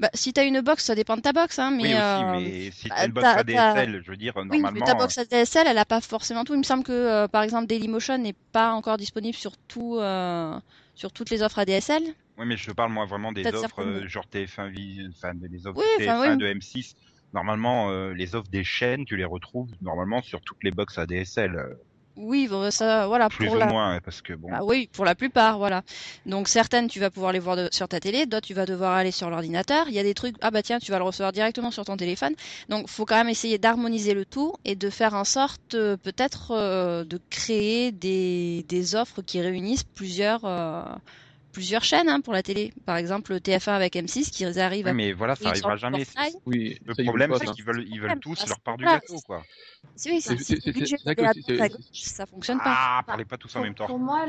Bah, si t'as une box, ça dépend de ta box, hein, mais oui aussi, euh, mais si bah, t'as une box ADSL, je veux dire, oui, normalement. mais ta box ADSL, elle a pas forcément tout. Il me semble que, euh, par exemple, Dailymotion n'est pas encore disponible sur tout, euh, sur toutes les offres ADSL. Oui, mais je parle moi vraiment des offres genre TF1, vi- enfin des offres Oui, de enfin, TF1 oui. de M6 Normalement, les offres des chaînes, tu les retrouves normalement sur toutes les box ADSL. Oui, bon, ça, voilà, plus pour ou la, moins, hein, parce que bon. Ah oui, pour la plupart, voilà. Donc certaines, tu vas pouvoir les voir de- sur ta télé, d'autres, tu vas devoir aller sur l'ordinateur. Il y a des trucs, ah bah tiens, tu vas le recevoir directement sur ton téléphone. Donc faut quand même essayer d'harmoniser le tout et de faire en sorte euh, peut-être euh, de créer des, des offres qui réunissent plusieurs euh, plusieurs chaînes hein, pour la télé. Par exemple, le TF1 avec M6 qui arrive Oui, mais voilà, ça une arrivera sorte de jamais. Oui, Le problème, c'est qu'ils veulent, ils veulent tous leur part du gâteau, quoi. Oui, ça fonctionne pas. Ah, parlez pas tous en même temps. Pour moi,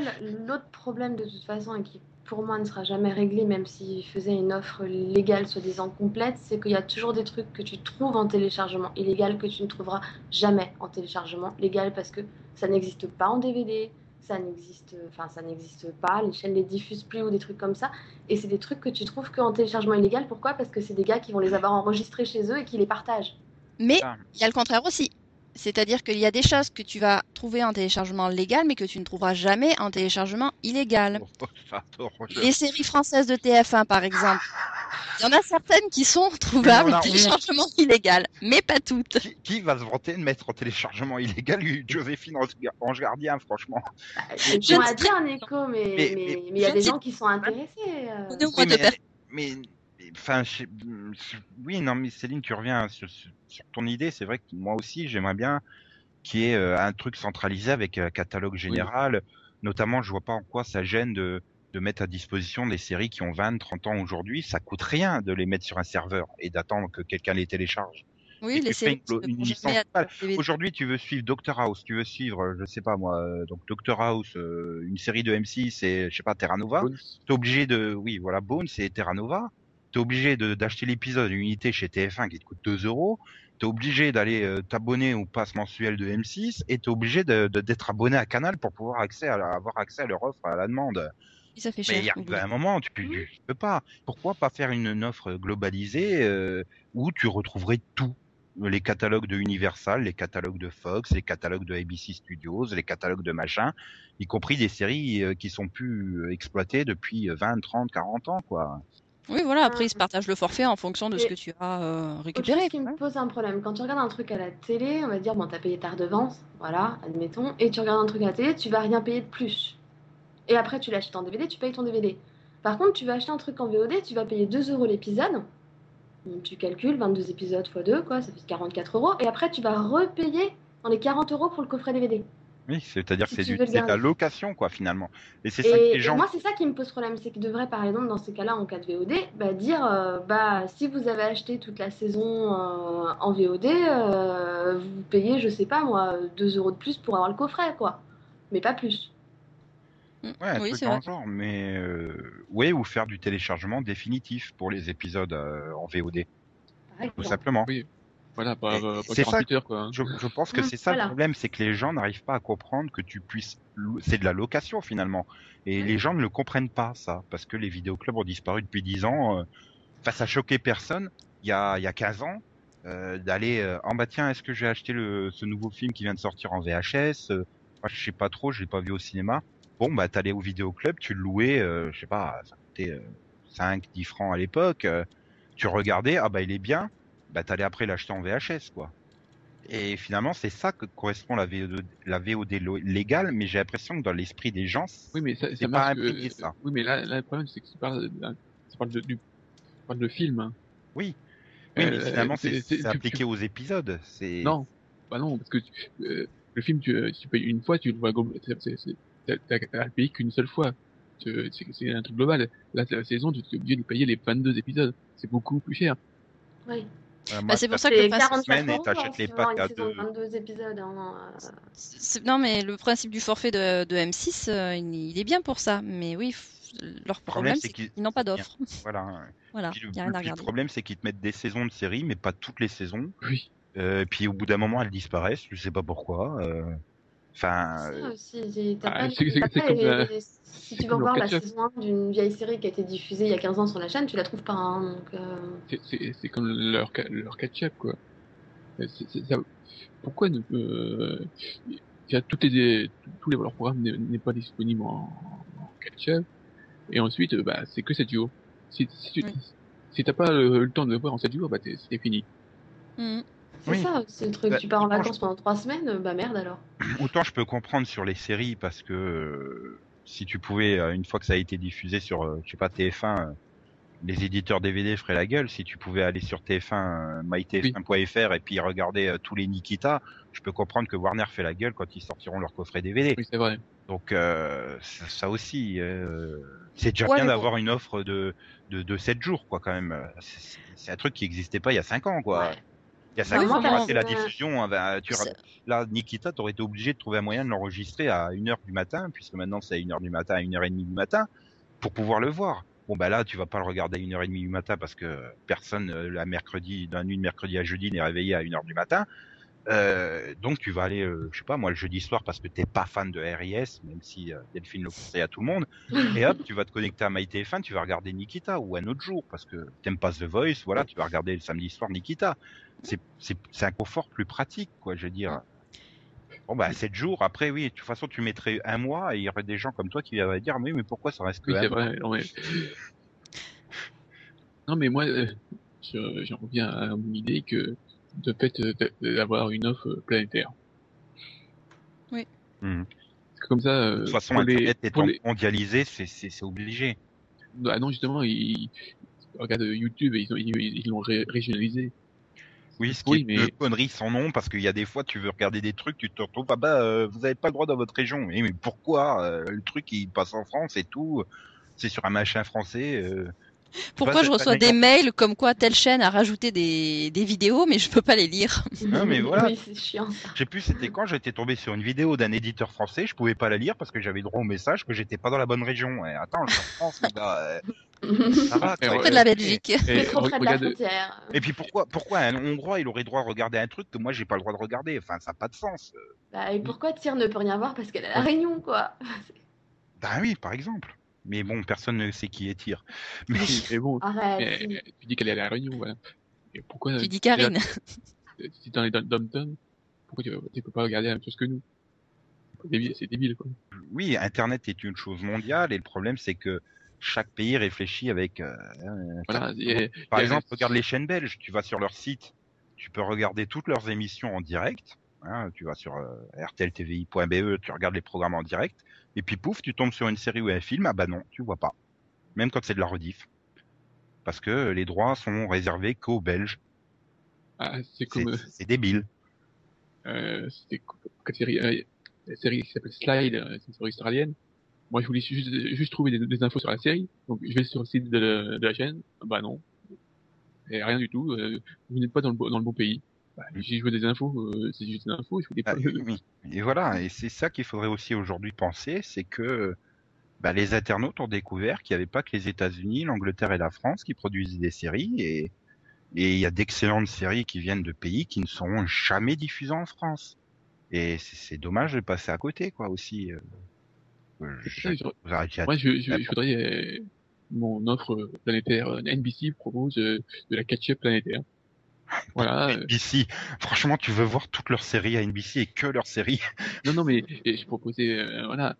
l'autre problème de toute façon, et qui pour moi ne sera jamais réglé, même s'ils faisaient une offre légale soi-disant complète, c'est qu'il y a toujours des trucs que tu trouves en téléchargement illégal que tu ne trouveras jamais en téléchargement légal parce que ça n'existe pas en DVD, ça n'existe, enfin ça n'existe pas, les chaînes les diffusent plus ou des trucs comme ça. Et c'est des trucs que tu trouves qu'en téléchargement illégal. Pourquoi? Parce que c'est des gars qui vont les avoir enregistrés chez eux et qui les partagent. Mais Ah. il y a le contraire aussi. C'est-à-dire qu'il y a des choses que tu vas trouver en téléchargement légal, mais que tu ne trouveras jamais en téléchargement illégal. Oh, Les séries françaises de TF1, par exemple. Il y en a certaines qui sont trouvables en téléchargement illégal, mais pas toutes. Qui, qui va se vanter de mettre en téléchargement illégal Joséphine Ange Gardien, franchement Je ne à sais dire, Nico, mais Mais- il y a des gens qui sont intéressés. euh. On est au Oui, mois de mais- enfin, je je- oui, non, mais Céline, tu reviens sur, ton idée. C'est vrai que moi aussi, j'aimerais bien qu'il y ait euh, un truc centralisé avec un catalogue général. Notamment, je vois pas en quoi ça gêne de, de mettre à disposition des séries qui ont 20, 30 ans aujourd'hui. Ça coûte rien de les mettre sur un serveur et d'attendre que quelqu'un les télécharge. Oui, les séries. Aujourd'hui, tu veux suivre Doctor House, tu veux suivre, euh, je sais pas moi, euh, donc Doctor House, euh, une série de M6 et je sais pas Terra Nova t'es obligé de, oui, voilà, Bones et Terra Nova. T'es obligé d'acheter l'épisode une unité chez TF1 qui te coûte 2 euros. T'es obligé d'aller euh, t'abonner au pass mensuel de M6 et t'es obligé d'être abonné à Canal pour pouvoir accès à la- avoir accès à leur offre à la demande. Ça fait Mais il y cher. a bout un moment, tu peux, tu peux pas. Pourquoi pas faire une, une offre globalisée euh, où tu retrouverais tout? Les catalogues de Universal, les catalogues de Fox, les catalogues de ABC Studios, les catalogues de machin, y compris des séries euh, qui sont plus exploitées depuis 20, 30, 40 ans, quoi. Oui, voilà, après ils se partagent le forfait en fonction de ce que tu as euh, récupéré. chose qui me pose un problème, quand tu regardes un truc à la télé, on va dire, bon, t'as payé ta redevance, voilà, admettons, et tu regardes un truc à la télé, tu vas rien payer de plus. Et après, tu l'achètes en DVD, tu payes ton DVD. Par contre, tu vas acheter un truc en VOD, tu vas payer 2 euros l'épisode. Tu calcules 22 épisodes x 2, quoi, ça fait 44 euros. Et après, tu vas repayer dans les 40 euros pour le coffret DVD. Oui, c'est-à-dire Si que c'est de la location, quoi, finalement. Et c'est ça que les gens. moi, c'est ça qui me pose problème, c'est qu'ils devraient, par exemple, dans ces cas-là, en cas de VOD, bah, dire, euh, bah, si vous avez acheté toute la saison euh, en VOD, euh, vous payez, je sais pas moi, 2 euros de plus pour avoir le coffret, quoi. Mais pas plus. Ouais, oui, c'est genre, mais euh, ouais, ou faire du téléchargement définitif pour les épisodes euh, en VOD, Par tout exemple. simplement. Oui. Voilà, pas, pas, et pas c'est ça 48 heures, quoi. hein. Je, je pense que Mm, c'est ça voilà. le problème, c'est que les gens n'arrivent pas à comprendre que tu puisses. C'est de la location finalement, et les gens ne le comprennent pas ça, parce que les vidéoclubs ont disparu depuis 10 ans. Euh, enfin, ça choquait personne il y a il y a 15 ans euh, d'aller euh, en bah tiens, est-ce que j'ai acheté le ce nouveau film qui vient de sortir en VHS Euh, Moi, je sais pas trop, je l'ai pas vu au cinéma. Bon, bah t'allais au vidéoclub, tu le louais, euh, je sais pas, ça coûtait euh, 5, 10 francs à l'époque. euh, tu regardais, ah bah il est bien, bah t'allais après l'acheter en VHS quoi. Et finalement, c'est ça que correspond la VOD, la VOD légale, mais j'ai l'impression que dans l'esprit des gens, Oui, mais ça, c'est ça pas marche. imprégné, euh, ça. Oui, mais là, là, le problème, c'est que tu parles, d'un- tu parles de, du, tu parles de film. hein. oui. Oui, mais Euh, finalement, c'est- c'est c'est- c'est tu- appliqué tu- aux épisodes. C'est Non, bah non, parce que tu- euh, le film, tu, tu payes une fois, tu le vois, glo- c'est- c'est- c'est- t'as payer qu'une seule fois. Tu- C'est c'est un truc global. Là, la saison, tu es obligé de payer les 22 épisodes. C'est beaucoup plus cher. Oui. Euh, Bah, c'est pour ça que C'est le principe, 44 semaine et t'achètes hein, les packs à une saison de deux. 22 épisodes. hein, euh, non mais le principe du forfait de, de M6, euh, il il est bien pour ça. Mais oui, f- leur problème, c'est qu'ils n'ont pas d'offre. Voilà. Voilà, Puis le, il y a rien à le- le problème, c'est qu'ils te mettent des saisons de séries, mais pas toutes les saisons. Oui. Euh, puis au bout d'un moment, elles disparaissent. Je sais pas pourquoi. euh, Enfin, euh, Ah, euh, les- Si tu veux voir la saison 1 d'une vieille série qui a été diffusée il y a 15 ans sur la chaîne, tu la trouves pas. hein, donc, euh, C'est- C'est c'est comme leur, leur catch-up, quoi. Euh, c'est- c'est- ça- pourquoi ne, euh, tous les, tous les leurs programmes n'est pas disponible en, en catch-up. Et ensuite, euh, bah, c'est que 7 jours. Si, si tu Oui. si t'as pas le, le temps de le voir en 7 jours, bah, t'es- c'est fini. Mhm. C'est Oui. ça, c'est le truc. Bah, tu pars en vacances pendant trois semaines, euh, bah merde alors. Autant je peux comprendre sur les séries parce que euh, si tu pouvais, euh, une fois que ça a été diffusé sur, euh, je sais pas, TF1, euh, les éditeurs DVD feraient la gueule. Si tu pouvais aller sur TF1, euh, mytf1.fr et puis regarder tous les Nikita, je peux comprendre que Warner fait la gueule quand ils sortiront leur coffret DVD. Oui, c'est vrai. Donc euh, ça, ça aussi, euh, c'est déjà Ouais, bien bon. d'avoir une offre de, de, de 7 jours, quoi, quand même. C'est- C'est un truc qui n'existait pas il y a 5 ans, quoi. Ouais. Il y a 5 Oui, ans, enfin, tu ratais la diffusion. hein, ben, tu Là, Nikita, t'aurais été obligé de trouver un moyen de l'enregistrer à 1h du matin, puisque maintenant c'est à 1h du matin, à 1h30 du matin, pour pouvoir le voir. Bon, bah là, tu vas pas le regarder à 1h30 du matin parce que personne, euh, la mercredi, la nuit de mercredi à jeudi, n'est réveillé à 1h du matin. Euh, donc tu vas aller, euh, je sais pas moi, le jeudi soir parce que t'es pas fan de RIS, même si euh, Delphine le conseille à tout le monde, et hop, tu vas te connecter à MyTF1, tu vas regarder Nikita ou un autre jour parce que t'aimes pas The Voice, voilà, tu vas regarder le samedi soir Nikita. C'est c'est c'est un confort plus pratique, quoi, je veux dire. Bon bah 7 jours, après oui, de toute façon tu mettrais un mois et il y aurait des gens comme toi qui viendraient dire mais, mais pourquoi ça reste que Oui, un c'est mois? vrai. Non, mais, non, mais moi, euh, je- j'en reviens à mon idée que de fait euh, d'avoir une offre planétaire. Parce que comme ça, euh, De toute façon, les- Internet étant les- mondialisé, c'est c'est c'est obligé. Ah non, justement, ils, regarde YouTube, et ils ont- ils ils l'ont ré- régionalisé. Oui, ce qui Oui, est mais- une connerie sans nom, parce qu'il y a des fois, tu veux regarder des trucs, tu te retrouves, ah bah, euh, vous avez pas le droit dans votre région. Mais, mais pourquoi euh, Le truc, il passe en France et tout. C'est sur un machin français. euh. Pourquoi Bah, je reçois des mails comme quoi telle chaîne a rajouté des, des vidéos, mais je peux pas les lire Non, mais voilà. Oui, c'est chiant. Je sais plus c'était quand, j'étais tombé sur une vidéo d'un éditeur français, je pouvais pas la lire parce que j'avais droit au message que j'étais pas dans la bonne région. Et attends, je suis en France, les gars, euh, ça va. De la Belgique. Et trop près de la frontière. Et puis pourquoi, pourquoi un Hongrois il aurait droit à regarder un truc que moi j'ai pas le droit de regarder? Enfin, ça n'a pas de sens. Bah, et pourquoi Tyr ne peut rien voir parce qu'elle a la réunion, quoi? Ben oui, par exemple. Mais bon, personne ne sait qui est Tyr. Mais mais bon, Arrête. mais, tu dis qu'elle est à la Réunion, voilà. Et pourquoi Tu dis Karine. si dans les dom pourquoi tu, tu peux pas regarder la même chose que nous? C'est débile, c'est débile, quoi. oui, Internet est une chose mondiale et le problème c'est que chaque pays réfléchit avec. euh, Voilà. et- Par et- exemple, regarde les chaînes belges. Tu vas sur leur site, tu peux regarder toutes leurs émissions en direct. Hein, tu vas sur euh, rtltvi.be, tu regardes les programmes en direct. Et puis pouf, tu tombes sur une série ou un film. Ah bah non, tu vois pas. Même quand c'est de la rediff. Parce que les droits sont réservés qu'aux Belges. Ah, c'est comme, euh, c'est débile. euh, c'était série, euh, la série qui s'appelle Slide, euh, c'est une série australienne. Moi, je voulais juste, juste trouver des, des infos sur la série. Donc, je vais sur le site de, la- de la chaîne. Bah non. Et rien du tout. euh, vous n'êtes pas dans le, dans le bon pays. Bah, si je veux des infos, euh, c'est juste des infos. Je Ah, oui. Et voilà, et c'est ça qu'il faudrait aussi aujourd'hui penser, c'est que bah, les internautes ont découvert qu'il n'y avait pas que les États-Unis, l'Angleterre et la France qui produisaient des séries, et et il y a d'excellentes séries qui viennent de pays qui ne seront jamais diffusées en France. Et c'est c'est dommage de passer à côté, quoi, aussi. Je- je- Moi, je, je, je voudrais euh, mon offre planétaire. euh, NBC propose euh, de la catch-up planétaire. Voilà. euh, NBC. Franchement, tu veux voir toutes leurs séries à NBC et que leurs séries. non, non, mais et je proposais, euh, voilà,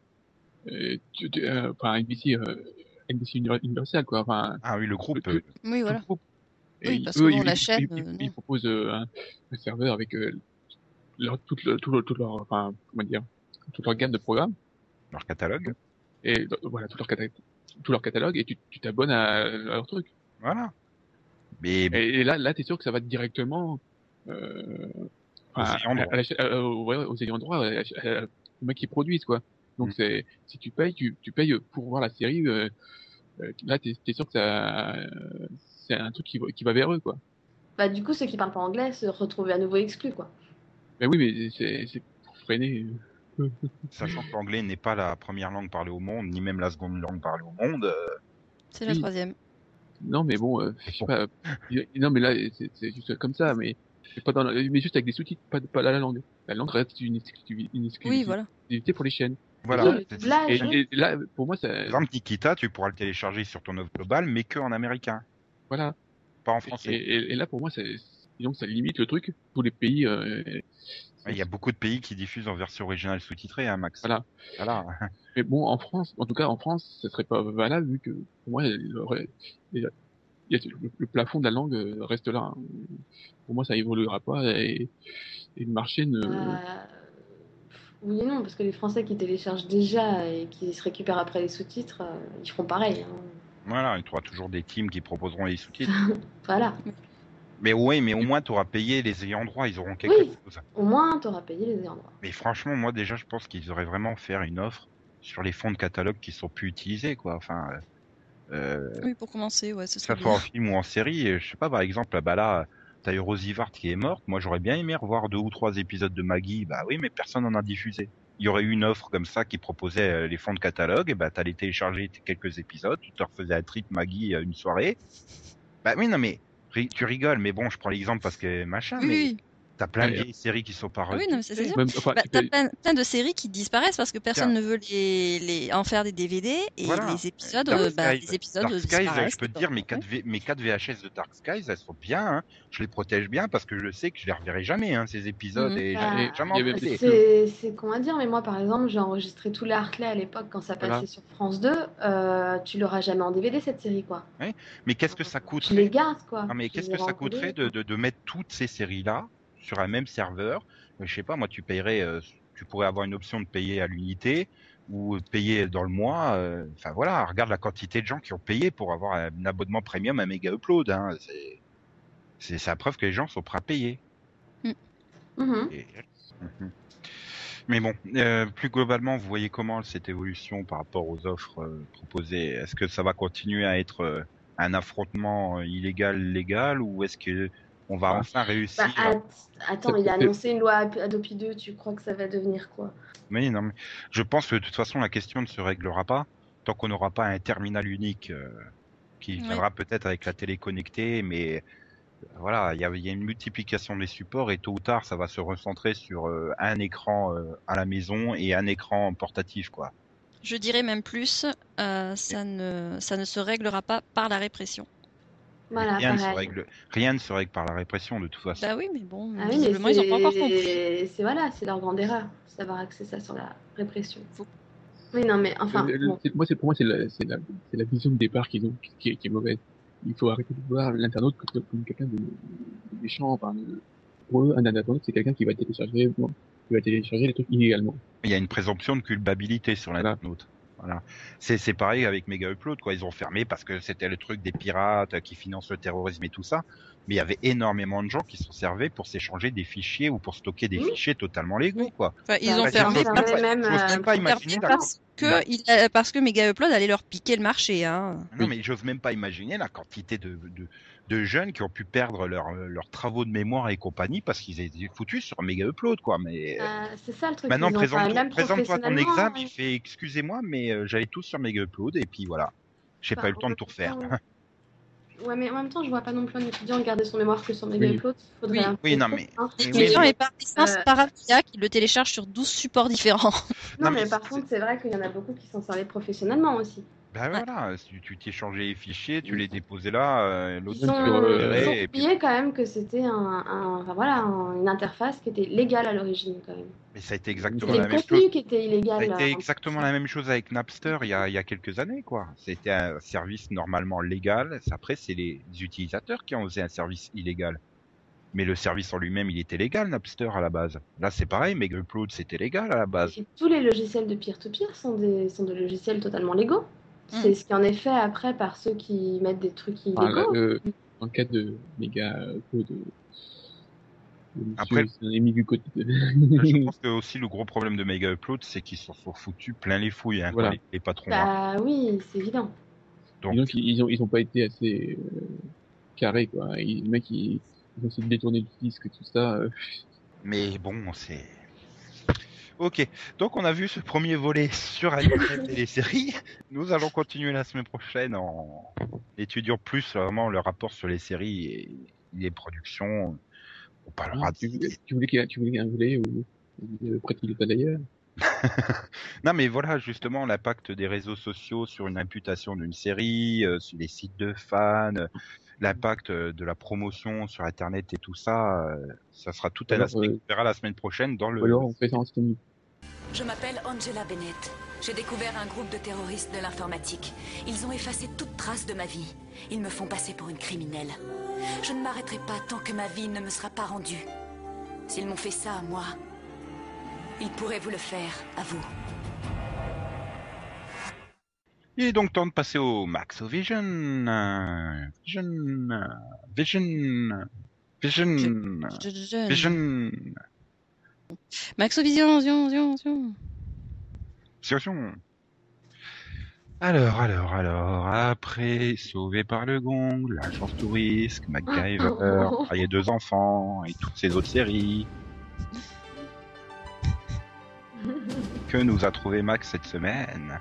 euh, tu- tu- euh, enfin NBC, euh, NBC Uni- Universal, quoi. Enfin, Ah oui, le groupe. tout- Oui, voilà. groupe. Oui, Et parce eux, que bon, ils, la ils- chaîne, ils, euh, proposent euh, un, un serveur avec euh, leur, toute, le- tout, le- toute leur, enfin, comment dire, toute leur gamme de programmes leur catalogue. et euh, voilà tout leur catalogue, tout leur catalogue et tu tu t'abonnes à, à leur truc. Voilà. Mais Et, et là, là, t'es sûr que ça va directement euh, enfin, euh, aux ayants droit, aux mecs qui produisent quoi. Donc Mm. c'est si tu payes, tu, tu payes pour voir la série. Euh, euh, là, t'es es sûr que ça, euh, c'est un truc qui va, qui va vers eux quoi. Bah, du coup, ceux qui parlent pas anglais se retrouvent à nouveau exclus, quoi. Mais oui, mais c'est c'est pour freiner. Sachant que l'anglais n'est pas la première langue parlée au monde, ni même la seconde langue parlée au monde. euh, C'est la Oui. troisième. Non, mais bon, euh, je sais pas. euh, Non, mais là, c'est juste comme ça, mais pas dans, la- mais juste avec des sous-titres, pas, pas la langue. La langue reste une exclusivité, Oui, voilà. pour les chaînes. Voilà. Et, et là, pour moi, ça, Par exemple, Nikita, tu pourras le télécharger sur ton offre globale, mais que en américain, voilà. pas en français. et- et là, pour moi, ça, donc ça limite le truc. Tous les pays. Euh, Il y a beaucoup de pays qui diffusent en version originale sous-titrée, hein, Max. Voilà. Voilà. Mais bon, en France, en tout cas, en France, ça serait pas valable vu que pour moi, il, aurait- il- il y a- le, le plafond de la langue euh, reste là. hein. Pour moi, ça évoluera pas et, et le marché ne. Euh, oui et non, parce que les Français qui téléchargent déjà et qui se récupèrent après les sous-titres, euh, ils feront pareil. hein. Voilà, il y aura toujours des teams qui proposeront les sous-titres. Voilà. Mais oui, mais au moins tu auras payé les ayants droit, ils auront quelque Oui. chose. Au moins, tu auras payé les ayants droit. Mais franchement, moi déjà, je pense qu'ils auraient vraiment faire une offre sur les fonds de catalogue qui sont plus utilisés, quoi. Enfin, euh, Oui, pour commencer, ouais, ce que serait ça soit en film ou en série, je sais pas, par exemple, bah là, t'as eu Rosie Vart qui est morte. Moi, j'aurais bien aimé revoir deux ou trois épisodes de Maggie. Bah oui, mais personne n'en a diffusé. Il y aurait eu une offre comme ça qui proposait euh, les fonds de catalogue, et bah t'allais télécharger quelques épisodes, tu te refaisais un trip Maggie euh, une soirée. Bah oui, non mais tu rigoles, mais bon, je prends l'exemple parce que machin, Oui, mais oui. T'as plein de vieilles séries qui sont pas Ah oui, non, mais c'est- c'est sûr. Même, enfin, Bah, t'as plein, plein de séries qui disparaissent parce que personne ne veut les, les en faire des DVD et Voilà. les épisodes, Dark euh, bah, Skies. les épisodes Dark Skies, disparaissent. je peux te dire, mes 4, v... mes 4 VHS de Dark Skies, elles sont bien. Hein. Je les protège bien parce que je sais que je les reverrai jamais, hein, ces épisodes. Mhm. Et Bah, jamais. C'est à dire, mais moi par exemple, j'ai enregistré tous les Hartley à l'époque quand ça passait Voilà. sur France 2. Euh, tu l'auras jamais en DVD cette série, quoi. Mais qu'est-ce que ça Je les coûterait garde, quoi. Non, mais qu'est-ce que ça coûterait DVD, de, de, de mettre toutes ces séries-là sur un même serveur Je sais pas, moi, tu payerais, euh, tu pourrais avoir une option de payer à l'unité ou payer dans le mois. euh, Enfin voilà, regarde la quantité de gens qui ont payé pour avoir un abonnement premium à Mega Upload. Hein. C'est- la preuve que les gens sont prêts à payer. Mhm. Et- Mhm. Mais bon, euh, plus globalement, vous voyez comment cette évolution par rapport aux offres euh, proposées Est-ce que ça va continuer à être euh, un affrontement euh, illégal légal ou est-ce que on va Ah. enfin réussir Bah, att- attends, il a annoncé une loi Adopi 2, tu crois que ça va devenir quoi? Oui, non, mais je pense que de toute façon la question ne se réglera pas tant qu'on n'aura pas un terminal unique euh, qui viendra peut-être avec la télé connectée, mais euh, voilà, il y a, il y a une multiplication des supports et tôt ou tard ça va se recentrer sur euh, un écran euh, à la maison et un écran portatif, quoi. Je dirais même plus, euh, ça, ne, ça ne se réglera pas par la répression. Voilà, rien, ne se règle, rien ne se règle par la répression de toute façon. Bah oui, mais bon, Ah oui, mais ils n'ont pas encore compris. c'est voilà, c'est leur grande erreur, savoir axer ça sur la répression. Faut- Oui, non, mais enfin, le- le- bon. moi, pour moi, c'est la, vision de départ qu'ils ont qui, est- qui est mauvaise. Il faut arrêter de voir l'internaute comme, comme quelqu'un de, de méchant. Enfin, pour eux, un internaute, c'est quelqu'un qui va télécharger, bon, qui va télécharger les trucs illégalement. Il y a une présomption de culpabilité sur l'internaute. Voilà. C'est c'est pareil avec Mega Upload, quoi. Ils ont fermé parce que c'était le truc des pirates qui financent le terrorisme et tout ça. Mais il y avait énormément de gens qui s'en servaient pour s'échanger des fichiers ou pour stocker des Oui. fichiers totalement légaux, quoi. Enfin, ils ont fermé même parce, que, il a- parce que Mega Upload allait leur piquer le marché. Hein. Non, mais j'ose même pas imaginer la quantité de, de, de jeunes qui ont pu perdre leurs leurs travaux de mémoire et compagnie parce qu'ils étaient foutus sur Mega Upload, quoi. Mais Euh, c'est ça le truc. maintenant, présente-toi même présente-toi ton examen. hein. Il fait excusez-moi, mais euh, j'allais tout sur Mega Upload et puis voilà. J'ai Bah, pas eu le temps de tout refaire. temps- Ouais, mais en même temps, je vois pas non plus un étudiant garder son mémoire que sur Mega Oui. Upload. Faudrait Oui. un Oui, non, mais- hein. oui, mais- est par licence Euh, paranoïaque, ils le téléchargent sur 12 supports différents. Non, Non, mais mais par c'est- contre, c'est vrai qu'il y en a beaucoup qui s'en servaient professionnellement aussi. Ben voilà, tu tu t'échangeais les fichiers, tu les déposais là, euh, l'autre Ils ont, euh, ils ont puis- quand même que c'était un, un- enfin, voilà, un- une interface qui était légale à l'origine quand même. Mais ça a été exactement C'était la le même contenu chose. qui était illégal. Ça a été euh, exactement la même chose avec Napster il y a, il y a quelques années, quoi. C'était un service normalement légal. Après, c'est les utilisateurs qui ont osé un service illégal. Mais le service en lui-même, il était légal, Napster, à la base. Là, c'est pareil, mais Upload, c'était légal à la base. Et tous les logiciels de peer-to-peer sont des, sont des logiciels totalement légaux. Mm. C'est ce qui en est fait après par ceux qui mettent des trucs Enfin, illégaux. euh, dans le cas de méga code, de, Après- monsieur, ennemi du côté. de- Je pense que aussi le gros problème de Mega Upload, c'est qu'ils s'en sont foutus plein les fouilles, hein, Voilà. les, les patrons. hein. Bah oui, c'est évident. Donc, ils ont, ils ont pas été assez euh, carrés, quoi. Les mecs, ils, ils ont essayé de détourner le disque, tout ça. euh, Mais bon, c'est. Ok, donc on a vu ce premier volet sur et les séries. Nous allons continuer la semaine prochaine en étudiant plus vraiment le rapport sur les séries et les productions. On parlera voulais, tu voulais tu voulais qu'il y ait un volet ou qu'il est pas d'ailleurs? Non mais voilà justement l'impact des réseaux sociaux sur une imputation d'une série, euh, sur les sites de fans, l'impact euh, de la promotion sur Internet et tout ça, euh, ça sera tout un Alors, aspect euh, qu'on verra la semaine prochaine dans le... Ou alors on fait ça en streaming. Je m'appelle Angela Bennett. J'ai découvert un groupe de terroristes de l'informatique. Ils ont effacé toute trace de ma vie. Ils me font passer pour une criminelle. Je ne m'arrêterai pas tant que ma vie ne me sera pas rendue. S'ils m'ont fait ça à moi, ils pourraient vous le faire à vous. Il est donc temps de passer au Max, Vision. Vision. Vision. Vision. Je- Vision. Maxo Vision, vision, vision, vision. Alors, alors, alors, après, sauvé par le gong, l'agence touriste, MacGyver, ah, il y a deux enfants, et toutes ces autres séries. Que nous a trouvé Max cette semaine?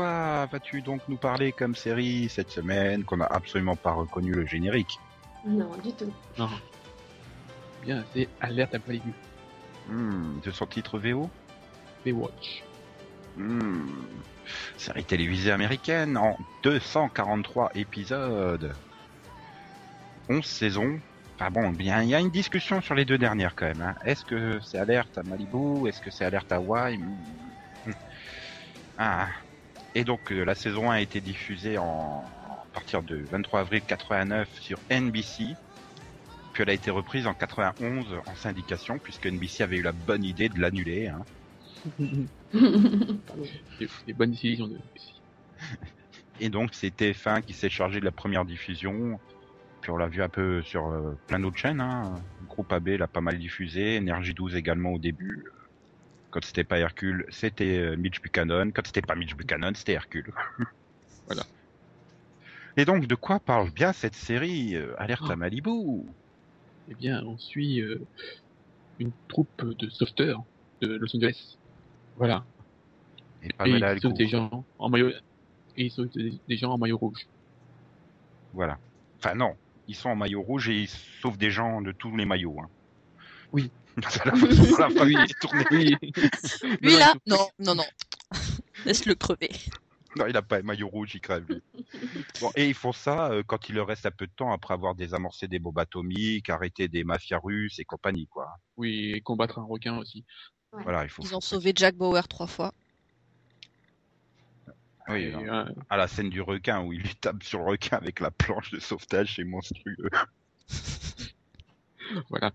Quoi vas-tu donc nous parler comme série cette semaine qu'on n'a absolument pas reconnu le générique? Non, du tout. Non. Bien, c'est Alerte à Malibu. Hmm, De son titre VO Baywatch. Hmm, Série télévisée américaine en 243 épisodes. 11 saisons. Enfin bon, bien, il y a une discussion sur les deux dernières quand même. hein. Est-ce que c'est alerte à Malibu? Est-ce que c'est alerte à Hawaii Hmm. Ah. Et donc euh, la saison 1 a été diffusée en, à partir de 23 avril 89 sur NBC. Puis elle a été reprise en 91 en syndication puisque NBC avait eu la bonne idée de l'annuler. hein. Des, des bonnes décisions de Et donc c'est TF1 qui s'est chargé de la première diffusion. Puis on l'a vu un peu sur euh, plein d'autres chaînes. Hein. Groupe AB l'a pas mal diffusé, Énergie 12 également au début. Quand c'était pas Hercule, c'était euh, Mitch Buchanan. Quand c'était pas Mitch Buchanan, c'était Hercule. Voilà. Et donc de quoi parle bien cette série euh, Alerte à Ah. Malibu? Eh bien, on suit euh, une troupe de sauveteurs de Los Angeles. Voilà. Et ils sautent des gens en maillot. Et ils sautent des, des gens en maillot rouge. Voilà. Enfin non, ils sont en maillot rouge et ils sauvent des gens de tous les maillots. Hein. Oui. C'est la est tournée. Oui. Lui là, non, non, non. Laisse-le crever. Non, il a pas un maillot rouge, il crève. lui. Bon, et ils font ça euh, quand il leur reste un peu de temps après avoir désamorcé des bombes atomiques, arrêté des mafias russes et compagnie, quoi. Oui, et combattre un requin aussi. Voilà, il faut. Ils ont sauvé Jack Bauer trois fois. Oui, Et, non. euh, à la scène du requin où il lui tape sur le requin avec la planche de sauvetage, c'est monstrueux. voilà.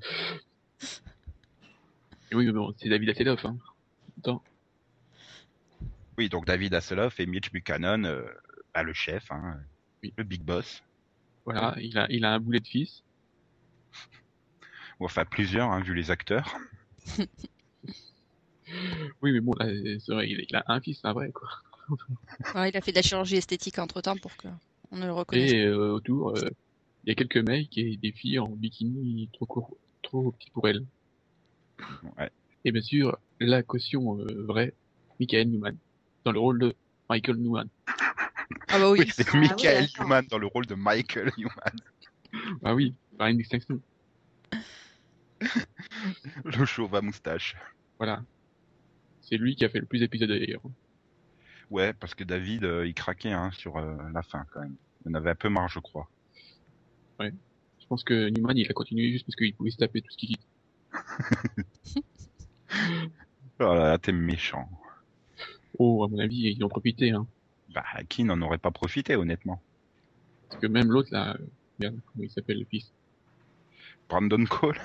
Et oui, mais bon, c'est David Hasselhoff. Hein. Attends. Oui, donc David Hasselhoff et Mitch Buchanan, euh, bah, le chef, hein, Oui. le big boss. Voilà, il a, il a un boulet de fils. Ou enfin plusieurs, hein, vu les acteurs. Oui, mais bon, là, c'est vrai, il, il a un fils, c'est un vrai, quoi. Ouais, il a fait de la chirurgie esthétique entre temps pour que on ne le reconnaisse Et euh, autour, euh, il y a quelques mecs et des filles en bikini trop court, trop petits pour elles. Ouais. Et bien sûr, la caution euh, vraie, Michael Newman, dans le rôle de Michael Newman. Ah bah oui. Oui, c'est Ah, Michael. Newman dans le rôle de Michael Newman, Ah oui, par une distinction. le chauve à moustache. Voilà. C'est lui qui a fait le plus d'épisodes d'ailleurs. Ouais, parce que David, euh, il craquait hein, sur euh, la fin quand même. Il en avait un peu marre, je crois. Je pense que Newman, il a continué juste parce qu'il pouvait se taper tout ce qu'il dit. Oh là là, t'es méchant. Oh, à mon avis, ils ont profité, hein. Bah, qui n'en aurait pas profité, honnêtement? Parce que même l'autre, là, merde, comment il s'appelle le fils? Brandon Cole?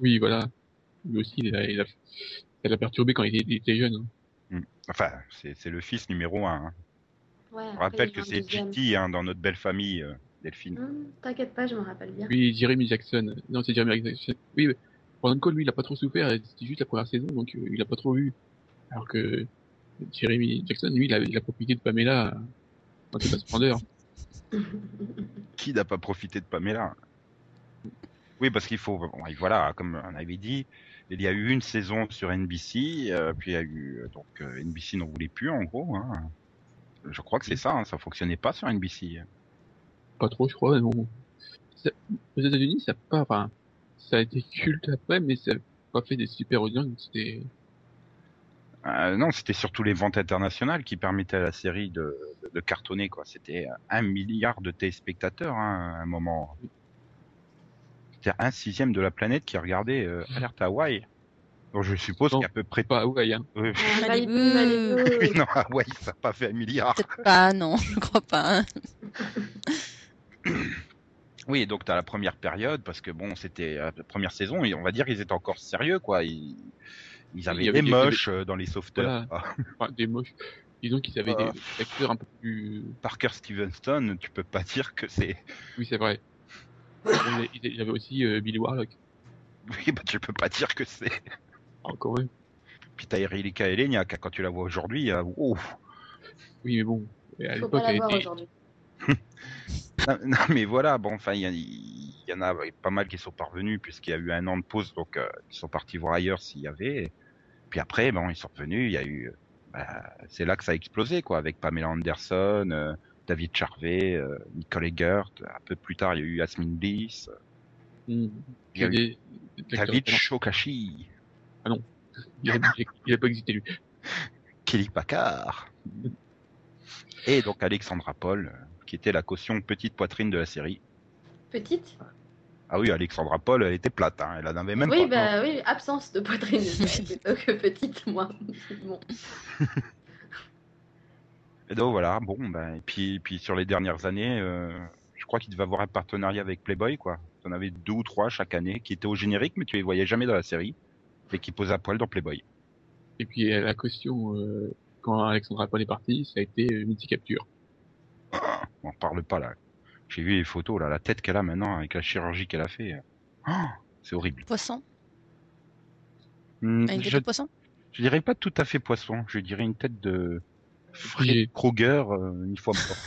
Oui, voilà. Lui aussi, il a, il a, perturbé quand il était, il était jeune. hein. Enfin, c'est c'est le fils numéro un. hein. Ouais, Je rappelle que c'est. GT hein, dans notre belle famille, euh, Delphine. Hum, T'inquiète pas, je me rappelle bien. Oui, Jeremy Jackson. Non, c'est Jeremy Jackson. Oui, Brandon Cole, lui, il a pas trop souffert. C'était juste la première saison, donc euh, il a pas trop vu. Alors que Jeremy Jackson, lui, il a, il a profité de Pamela dans toute sa splendeur. Qui n'a pas profité de Pamela? Oui, parce qu'il faut, bon, voilà, comme on avait dit, il y a eu une saison sur NBC, euh, puis il y a eu donc euh, NBC n'en voulait plus en gros. Hein. Je crois que c'est ça, hein, ça fonctionnait pas sur NBC. Pas trop, je crois. mais bon. Ça- Aux États-Unis, ça pas, enfin, ça a été culte après, mais ça a pas fait des super audiences. C'était, Euh, non, c'était surtout les ventes internationales qui permettaient à la série de, de, de cartonner quoi. C'était un milliard de téléspectateurs hein, à un moment. C'était un sixième de la planète qui regardait euh, Alerte Hawaii. Donc je suppose Non, qu'à peu près pas Hawaï, hein. Oui, Ah, Malibu. Malibu, Malibu. oui, non, Hawaï, ça n'a pas fait un milliard. Peut-être pas, non, je crois pas. hein. Oui, donc t'as la première période parce que bon, c'était euh, la première saison et on va dire qu'ils étaient encore sérieux quoi. Ils, ils avaient Il y avait des moches dans les sauveteurs. Voilà. Ah, Enfin, des moches. Disons qu'ils avaient Ah. des acteurs un peu plus, Parker Stevenson, tu peux pas dire que c'est. oui, c'est vrai. Il y avait aussi euh, Billy Warlock. Oui, bah tu peux pas dire que c'est. Encore eux. Puis t'as Erika Eleniak, quand tu la vois aujourd'hui, euh, ouf. Oui, mais bon. À Faut l'époque, pas la elle voir était, aujourd'hui. Non, non, mais voilà, bon, enfin, il y, en a pas mal qui sont parvenus puisqu'il y a eu un an de pause, donc euh, ils sont partis voir ailleurs s'il y avait. Puis après, bon, ils sont revenus. Il y a eu, bah, c'est là que ça a explosé, quoi, avec Pamela Anderson, euh, David Charvet, euh, Nicole Eggert. Un peu plus tard, il y a eu Yasmin Bliss, Hmm. Il y a eu des- David. Shokashi, Il a, il a pas existé lui. Kelly Packard, et donc Alexandra Paul, euh, qui était la caution petite poitrine de la série. Petite Ah oui, Alexandra Paul, elle était plate, hein, elle en avait même Oui, pas. bah oui, absence de poitrine, plutôt que petite, moi. Bon. Et donc voilà, bon, ben, et puis, puis sur les dernières années, euh, je crois qu'il devait avoir un partenariat avec Playboy, quoi. T'en avais deux ou trois chaque année qui étaient au générique, mais tu les voyais jamais dans la série, et qui posaient à poil dans Playboy. Et puis euh, la caution euh, quand Alexandra Paul est parti, ça a été euh, Mythic Capture. On en parle pas là. J'ai vu les photos là, la tête qu'elle a maintenant avec la chirurgie qu'elle a fait. Oh, c'est horrible. Poisson Une tête je, de poisson je dirais pas tout à fait poisson, je dirais une tête de Fred Oui. Krueger euh, une fois mort.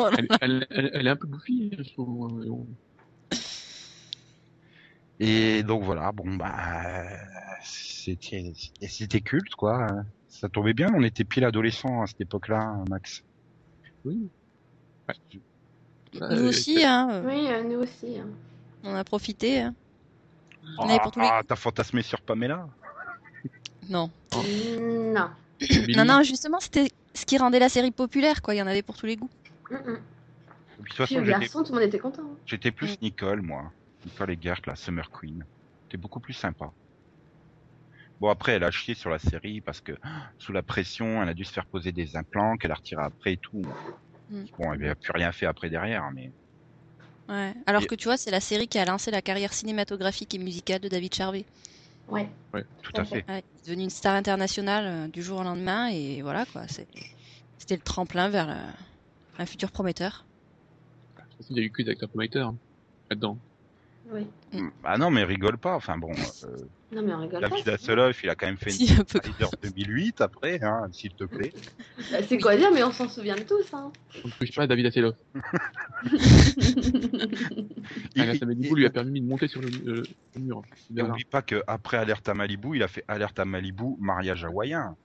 Oh Elle, elle, elle, elle est un peu bouffie, je trouve. euh, bon. Et donc voilà, bon bah c'était c'était culte quoi. Ça tombait bien, on était pile adolescents à cette époque-là, Max. Oui. Voilà, Nous euh, aussi, hein, Oui, euh, nous aussi. hein. on a profité. hein. On avait pour tous les Ah, t'as fantasmé sur Pamela? Non. Non. Billy, Non, non, justement, c'était ce qui rendait la série populaire, quoi. Il y en avait pour tous les goûts. Mm, mm. De toute Puis façon, au j'étais garçon, tout le monde était content. hein. j'étais plus Mm. Nicole, moi. Nicole Eggert, la Summer Queen. C'était beaucoup plus sympa. Bon après, elle a chié sur la série parce que sous la pression, elle a dû se faire poser des implants qu'elle a retiré après et tout. Mm. Bon, elle n'a plus rien fait après derrière, mais Ouais. Alors Et- que tu vois, c'est la série qui a lancé la carrière cinématographique et musicale de David Charvet. Ouais. tout Tout à fait. Ouais, il est devenu une star internationale euh, du jour au lendemain et voilà quoi. C'était le tremplin vers euh, un futur prometteur. il y a eu que des acteurs prometteurs hein, là-dedans. Oui. Bah non, mais rigole pas. Enfin bon, euh, Non, mais on rigole David pas. Hasselhoff, il a quand même fait Si, une un peu. Rider 2008 après, hein, s'il te plaît. Bah, c'est quoi dire, mais on s'en souvient de tous. Hein. On ne touche pas à David Hasselhoff. Il, Agatha Malibu lui a permis de monter sur le, euh, le mur. N'oublie pas qu'après Alerte à Malibu, il a fait Alerte à Malibu, mariage hawaïen.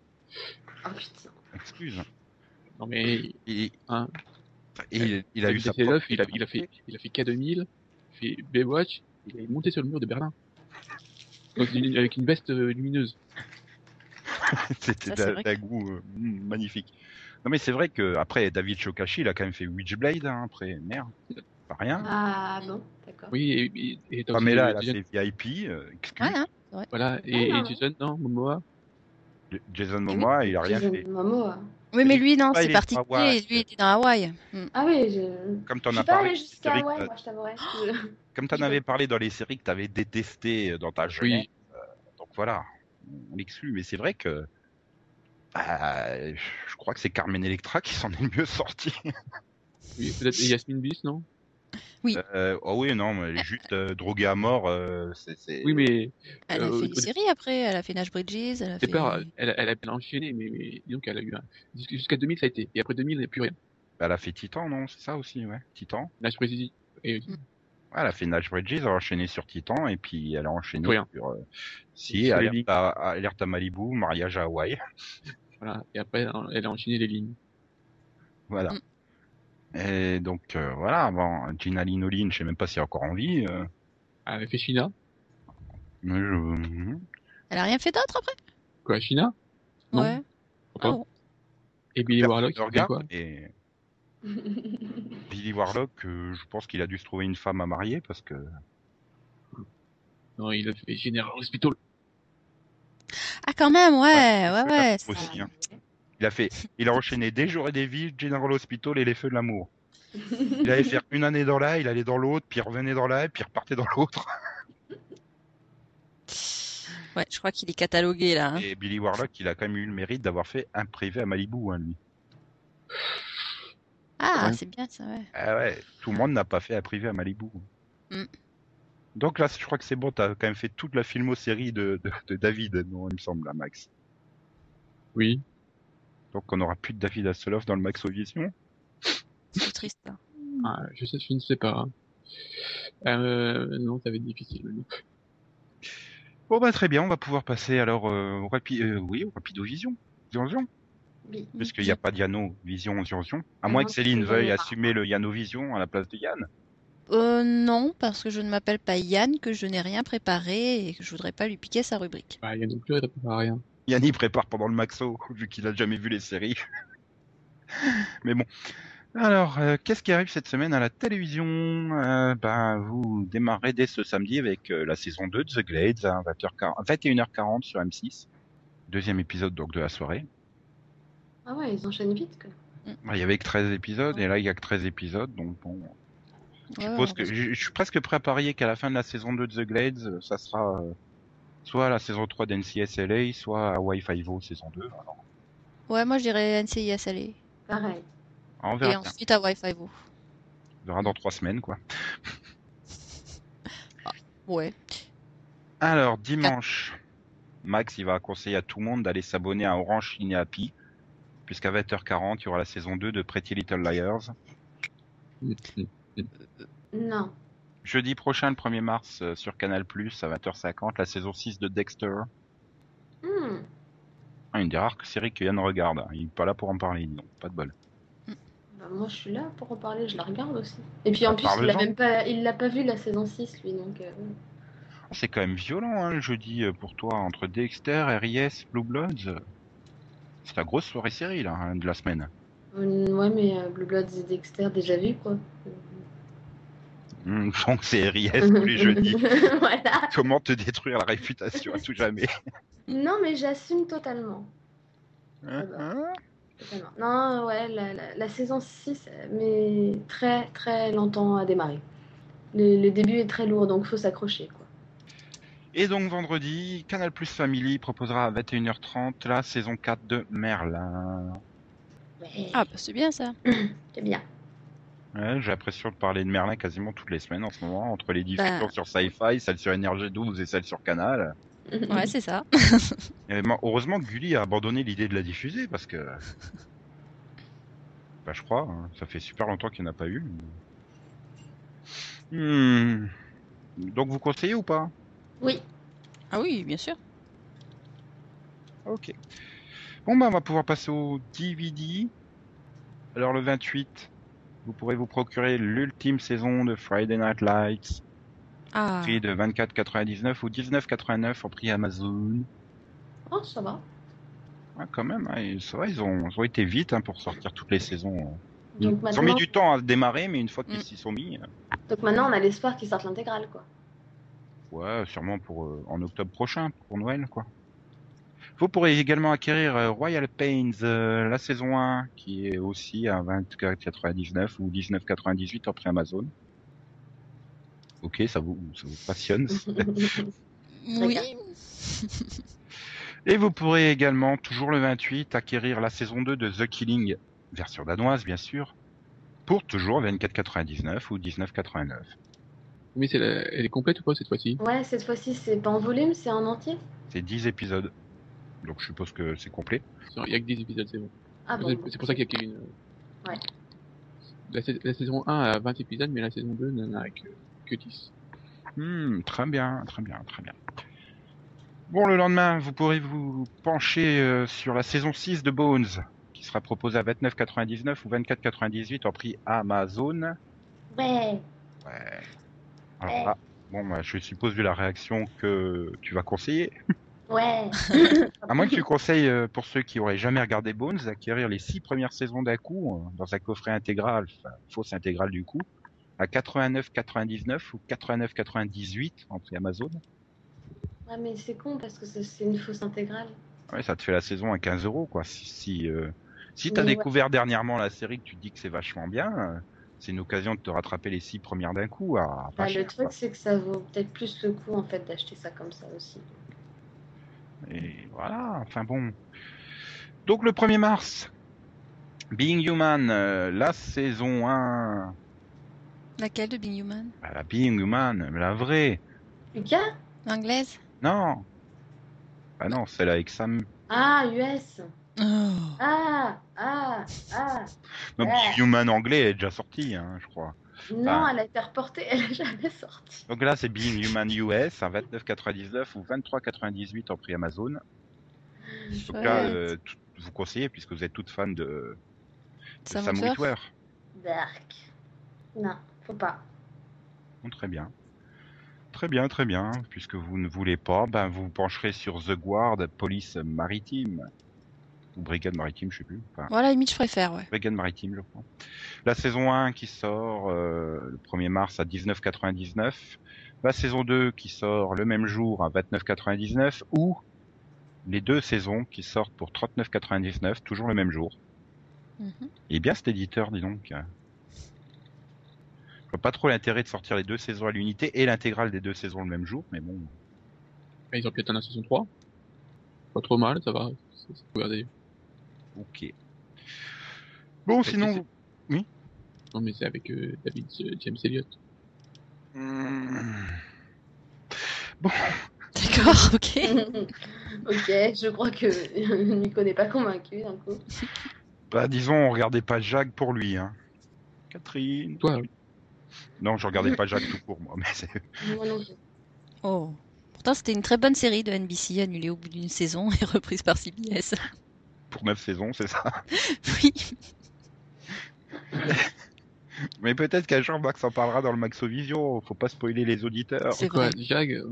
oh putain. Excuse. Non mais Et, Hein. et il, il a eu sa Hasselhoff, propre il a, il a fait, il a fait K2000, il fait Baywatch, il est monté sur le mur de Berlin. Donc, une- avec une veste euh, lumineuse. C'était d'un goût euh, mm, magnifique. Non mais c'est vrai que après David Shokashi, il a quand même fait Witchblade. Hein, après, merde, pas rien. Ah bon, d'accord. Oui, et, et, et Pamela, euh, elle a Jason- fait VIP. Euh, excuse. Ouais, hein. Voilà, et, Ah, et non. Jason, non, Momoa. Jason Momoa, il a rien Jason fait. Momoa. Oui, mais lui, non, Ah, c'est est particulier. Lui, il était dans Hawaï. Mm. Ah oui, je. Comme Je t'en suis as pas parlé, allée jusqu'à Hawaï, euh, moi, je t'avouerais. Comme t'en avais parlé dans les séries que t'avais détestées dans ta jeunesse. Oui, Donc voilà, on l'exclut. Mais c'est vrai que Bah, je crois que c'est Carmen Electra qui s'en est le mieux sorti. Oui, peut-être Yasmine Bis, non? Euh, oh oui, non, mais elle juste euh, droguée à mort. euh, c'est, Oui, mais Elle a Euh, fait une série après, elle a fait Nash Bridges, elle a fait... pas, elle, elle a bien enchaîné, mais, mais disons qu'elle a eu un, jusqu'à 2000 ça a été, et après 2000 il n'y a plus rien. Elle a fait Titan, non C'est ça aussi, ouais. Titan. Nash Bridges, et Ouais, elle a fait Nash Bridges, elle a enchaîné sur Titan, et puis elle a enchaîné Rien. sur... si, Sur les alerte à, alerte à Malibu, mariage à Hawaï. voilà, et après elle a enchaîné les lignes. Voilà. Mm. Et donc, euh, voilà, bon, Gina Linoline, je sais même pas si elle est encore en vie. euh, Elle a fait China, mais je- Elle a rien fait d'autre après? Quoi, China? Non. Ouais. Pourquoi Ah bon. Et Billy Warlock, Je il fait regarde, quoi? et Billy Warlock, euh, je pense qu'il a dû se trouver une femme à marier parce que Non, il a fait General Hospital. Ah quand même, ouais, Ouais, ouais, ouais. aussi, hein. Il a fait, il a enchaîné des jours et des vies, General Hospital et les feux de l'amour. Il allait faire une année dans l'un, il allait dans l'autre, puis il revenait dans l'un, puis il repartait dans l'autre. Ouais, je crois qu'il est catalogué là. hein. Et Billy Warlock, il a quand même eu le mérite d'avoir fait un privé à Malibu, hein, lui. Ah, Ouais. c'est bien ça, ouais. Ah ouais, tout le monde n'a pas fait un privé à Malibu. Mm. Donc là, je crois que c'est bon, t'as quand même fait toute la filmo-série de, de, de David, non, il me semble, là, Max. Oui. Donc on n'aura plus de David Hasselhoff dans le Maxovision. C'est triste. Ah, je sais, je ne sais pas. Euh, non, ça va être difficile. Bon bah très bien, on va pouvoir passer alors euh, au rapi euh, oui, au Rapido-Vision. Zion Zion. Oui. Puisqu'il n'y a pas de Yano Vision Zion Zion. À moins que Céline veuille assumer le Yano Vision à la place de Yann. Euh, non, parce que je ne m'appelle pas Yann, que je n'ai rien préparé et que je voudrais pas lui piquer sa rubrique. Bah, il y a non plus, il répond à rien. Yann il prépare pendant le Maxo, vu qu'il a jamais vu les séries. Mais bon. Alors, euh, qu'est-ce qui arrive cette semaine à la télévision? Euh, Ben, vous démarrez dès ce samedi avec euh, la saison 2 de The Glades à 20h40 21h40 sur M6. Deuxième épisode donc de la soirée. Ah ouais, ils enchaînent vite, quoi. Il y avait que 13 épisodes et là il y a que 13 épisodes donc bon. Je Ouais, suppose que je, je suis presque prêt à parier qu'à la fin de la saison 2 de The Glades, ça sera soit la saison 3 d'NCSLA, soit Hawaii Five-O saison 2. Alors, Ouais, moi je dirais NCISLA. Pareil. on Et bien. ensuite à Wi-Fi on verra dans trois semaines quoi. Ouais. Alors dimanche, Max il va conseiller à tout le monde d'aller s'abonner à Orange Ciné Happy, puisqu'à 20h40 il y aura la saison 2 de Pretty Little Liars. Non. Jeudi prochain, le 1er mars, euh, sur Canal+, à 20h50, la saison 6 de Dexter. Hmm. Ah, Une des rares séries que Yann regarde. Il est pas là pour en parler, donc pas de bol. Bah, moi, je suis là pour en parler, je la regarde aussi. Et puis, en Ah, plus, il l'a parle-en. même pas, il l'a pas vu la saison 6, lui, donc. euh, C'est quand même violent, hein, le jeudi, euh, pour toi, entre Dexter, RIS, Blue Bloods. C'est la grosse soirée série, là, hein, de la semaine. euh, ouais, mais euh, Blue Bloods et Dexter, déjà vu, quoi. Hum, donc c'est RIS tous les jeudis? voilà. Comment te détruire la réputation à tout jamais? Non, mais j'assume totalement. Hein, hein? Totalement. Non, ouais, la, la- la saison 6 met très, très longtemps à démarrer. Le, le début est très lourd, donc faut s'accrocher, quoi. Et donc vendredi, Canal Plus Family proposera à 21h30 la saison 4 de Merlin. Ouais, Ah, bah c'est bien ça. c'est bien. Ouais, J'ai l'impression de parler de Merlin quasiment toutes les semaines en ce moment, entre les diffusions Bah. sur Sci-Fi, celles sur NRG12 et celles sur Canal. Ouais, c'est ça. Et heureusement que Gulli a abandonné l'idée de la diffuser parce que. Bah, je crois, hein, ça fait super longtemps qu'il n'y en a pas eu. Hmm. Donc vous conseillez ou pas? Oui. Ah oui, bien sûr. Ok. Bon, bah, on va pouvoir passer au DVD. Alors, le 28, vous pourrez vous procurer l'ultime saison de Friday Night Lights, Ah, prix de 24,99 ou 19,89 au prix Amazon. Oh, ça va. Ouais, quand même, hein, ça va, ils ont, ils ont été vite hein, pour sortir toutes les saisons. Donc Ils ont mis du temps à démarrer, mais une fois qu'ils Mm. s'y sont mis, euh, donc maintenant, on a l'espoir qu'ils sortent l'intégrale, quoi. ouais, sûrement pour euh, en octobre prochain, pour Noël, quoi. Vous pourrez également acquérir euh, Royal Pains, euh, la saison 1, qui est aussi à 24,99 ou 19,98 après Amazon. Ok, ça vous, ça vous passionne. oui. Et vous pourrez également, toujours le 28, acquérir la saison 2 de The Killing, version danoise bien sûr, pour toujours 24,99 ou 19,89. Mais c'est la- elle est complète ou pas cette fois-ci? Ouais, cette fois-ci, c'est pas en volume, c'est en entier? C'est 10 épisodes. Donc je suppose que c'est complet. Il y a que 10 épisodes, c'est bon. Ah bon. C'est- pour ça qu'il y a qu'une. euh, Ouais. La, sais- la saison 1 a 20 épisodes, mais la saison 2 n'en a que, que 10. Hmm, très bien, très bien, très bien. Bon, le lendemain, vous pourrez vous pencher euh, sur la saison 6 de Bones, qui sera proposée à 29,99 ou 24,98 en prix Amazon. Ouais. Ouais. Alors là, bon, bah, je suppose vu la réaction que tu vas conseiller. Ouais. À moins que tu conseilles, euh, pour ceux qui auraient jamais regardé Bones, d'acquérir les six premières saisons d'un coup, euh, dans un coffret intégral, enfin, fausse intégrale du coup, à 89,99 ou 89,98 en prix Amazon. Ouais, mais c'est con parce que c'est une fausse intégrale. Ouais, ça te fait la saison à 15 euros, quoi. Si, si, euh, si t'as ouais. découvert dernièrement la série que tu te dis que c'est vachement bien, c'est une occasion de te rattraper les six premières d'un coup à pas Bah, cher, le truc, c'est que ça vaut peut-être plus le coup en fait d'acheter ça comme ça aussi. Et voilà, enfin bon. Donc le 1er mars, Being Human, euh, la saison 1, Laquelle de Being Human? Bah, la Being Human, la vraie. Lucas? L'anglaise Non. Ah non, celle avec Sam. Ah, US oh. Ah Ah Ah Non, Ouais. Being Human anglais est déjà sorti, hein, je crois. Non, Ah. elle a été reportée, elle est jamais sortie. Donc là, c'est Being Human US à 29,99 ou 23,98 en prix Amazon. Donc là, Chouette. euh, tout- vous conseillez puisque vous êtes toute fan de, de Sam Witwer. Dark. Non, faut pas. Bon, très bien. Très bien, très bien. Puisque vous ne voulez pas, ben vous vous pencherez sur The Guard, police maritime. Ou brigade maritime, je sais plus. Enfin, Voilà, limite, je préfère, ouais. brigade maritime, je crois. La saison 1 qui sort euh, le 1er mars à 19,99. La saison 2 qui sort le même jour à 29,99. Ou les deux saisons qui sortent pour 39,99, toujours le même jour. Mhm. Il est bien cet éditeur, dis donc. Je vois pas trop l'intérêt de sortir les deux saisons à l'unité et l'intégrale des deux saisons le même jour, mais bon. Et ils ont pu atteindre la saison 3. Pas trop mal, ça va. Regarder. Ok. Bon, Mais sinon. c'est- Non, mais c'est avec euh, David euh, James Elliott. Hmm. D'accord, ok. ok, je crois que Nico n'est pas convaincu d'un coup. Bah, disons, on regardait pas Jacques pour lui, hein. Catherine. Toi, Non, je regardais pas Jacques tout court, moi, mais c'est. Moi non plus. Oh. Pourtant, c'était une très bonne série de NBC annulée au bout d'une saison et reprise par CBS. Pour neuf saisons, c'est ça. oui. Mais peut-être qu'un jour, Max en parlera dans le Maxovision. Faut pas spoiler les auditeurs. C'est quoi. Jag,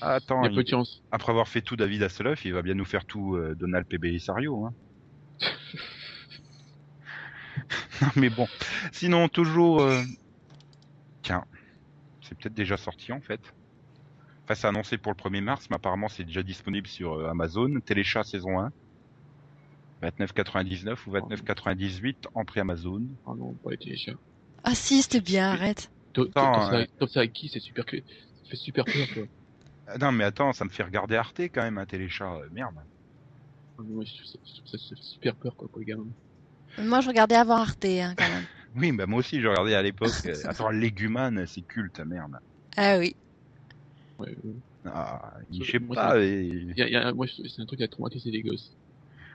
Attends, il y a il- peu de chance. après avoir fait tout David Hasselhoff, il va bien nous faire tout euh, Donald P. Belisario. Hein. non, mais bon. Sinon, toujours. euh, Tiens, c'est peut-être déjà sorti en fait. Enfin, c'est annoncé pour le 1er mars, mais apparemment c'est déjà disponible sur euh, Amazon. Téléchat saison 1. 29,99 ou 29,98 en prix Amazon. Ah non, pas les téléchats. Ah si, c'était bien, arrête. Top euh, ça avec qui, c'est super que ça fait super peur, quoi. Ah, non, mais attends, ça me fait regarder Arte quand même, un téléchat. euh, Merde. Ah, mais moi, je trouve ça, je fait super peur, quoi, pour les gamins. Moi, je regardais avant Arte, hein, quand même. Oui, bah moi aussi, j'ai regardé à l'époque. euh, Attends, Légumane, c'est culte, merde. Ah oui. Ouais, ouais. Ah, Je- je sais moi, pas. et- y a, il y a- moi, je- c'est un truc qui a traumatisé les gosses.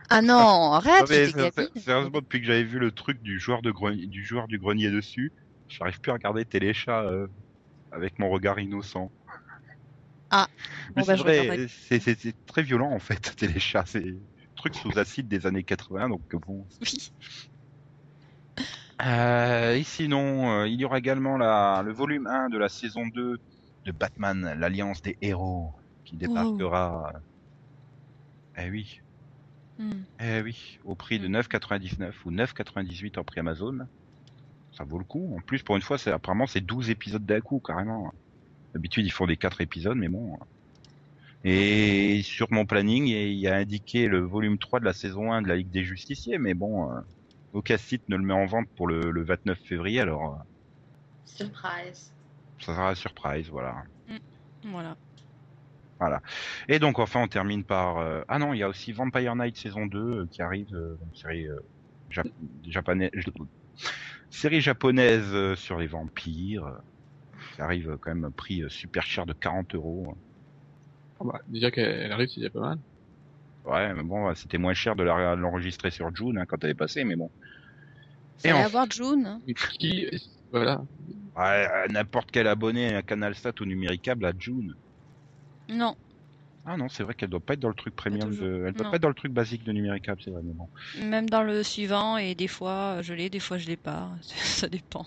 Ah non, arrête, Non, mais c'est- c'est- Sérieusement, depuis que j'avais vu le truc du joueur, de grenier, du joueur du grenier dessus, j'arrive plus à regarder Téléchat euh, avec mon regard innocent. Ah, bon, c'est bah, je vrai, c'est c'est- c'est très violent en fait, Téléchat. C'est truc sous acide des années 80, donc bon. Oui. Euh, et sinon, euh, il y aura également la, le volume 1 de la saison 2 de Batman, l'Alliance des héros, qui débarquera. Eh oui, Hmm. eh oui, au prix de Mm. 9,99 ou 9,98 en prix Amazon. Ça vaut le coup. En plus, pour une fois, c'est apparemment c'est 12 épisodes d'un coup, carrément. D'habitude, ils font des 4 épisodes, mais bon. Et sur mon planning, il y a indiqué le volume 3 de la saison 1 de la Ligue des Justiciers, mais bon, euh, aucun site ne le met en vente pour le, le 29 février, alors euh, Surprise. ça sera la surprise, voilà. Voilà. Voilà. Et donc enfin on termine par euh, ah non il y a aussi Vampire Night saison 2 euh, qui arrive euh, une série euh, jap- japonaise série japonaise euh, sur les vampires qui arrive quand même prix euh, super cher de 40 euros. Ah bah, déjà qu'elle elle arrive, c'est déjà pas mal. Ouais mais bon c'était moins cher de l'enregistrer sur June hein, quand elle est passée mais bon. Et Et à enfin- voir June. hein. Qui, voilà. Ouais, n'importe quel abonné à Canalsat ou Numéricable à June. Non, Ah non, c'est vrai qu'elle doit pas être dans le truc premium de... Elle doit Non. pas être dans le truc basique de Numéricable, c'est vrai, mais bon. même dans le suivant, et des fois je l'ai, des fois je l'ai pas. Ça dépend.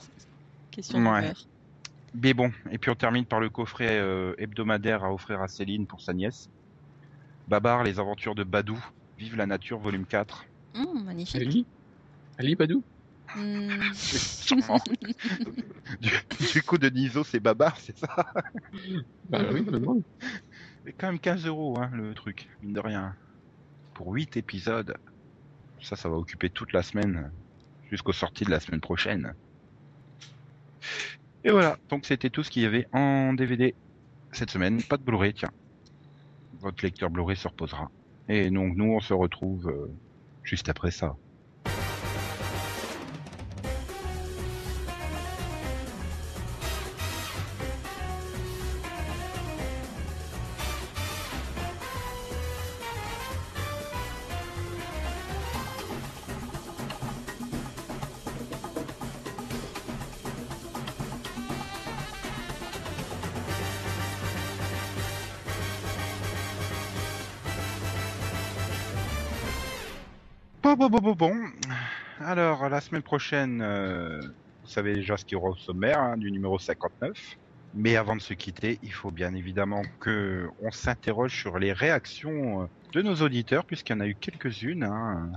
Question Ouais. Mais bon, et puis on termine par le coffret euh, hebdomadaire à offrir à Céline pour sa nièce. Babar, les aventures de Badou, Vive la nature, volume 4. Hum, magnifique. Ali Ali Badou? Charmant. du, du coup, de Niso, c'est Babar, c'est ça? Bah oui, je me demande. Mais quand même 15 euros, hein, le truc, mine de rien. Pour 8 épisodes. Ça, ça va occuper toute la semaine, jusqu'aux sorties de la semaine prochaine. Et voilà, donc c'était tout ce qu'il y avait en DVD cette semaine. Pas de Blu-ray, tiens. Votre lecteur Blu-ray se reposera. Et donc nous, on se retrouve euh, juste après ça. Semaine prochaine, euh, vous savez déjà ce qu'il y aura au sommaire hein, du numéro 59. Mais avant de se quitter, il faut bien évidemment que on s'interroge sur les réactions euh, de nos auditeurs, puisqu'il y en a eu quelques-unes. hein.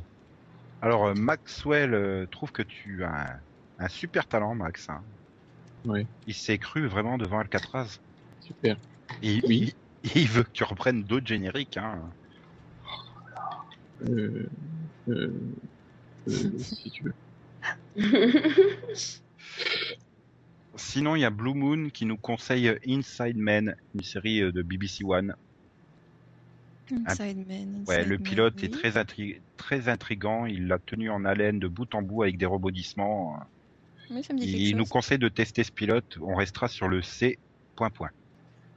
Alors, euh, Maxwell euh, trouve que tu as un, un super talent, Max. hein. Ouais, Il s'est cru vraiment devant Alcatraz. super. Et Oui. il, il veut que tu reprennes d'autres génériques. Hein. Euh, euh, euh, si tu veux. Sinon, il y a Blue Moon qui nous conseille Inside Man, une série euh, de BBC One. Inside Man. Ouais, Inside le Man, pilote oui. est très, intri- très intrigant. Il l'a tenu en haleine de bout en bout avec des rebondissements. Oui, ça me dit quelque Il nous chose. conseille de tester ce pilote. On restera sur le C. Point point.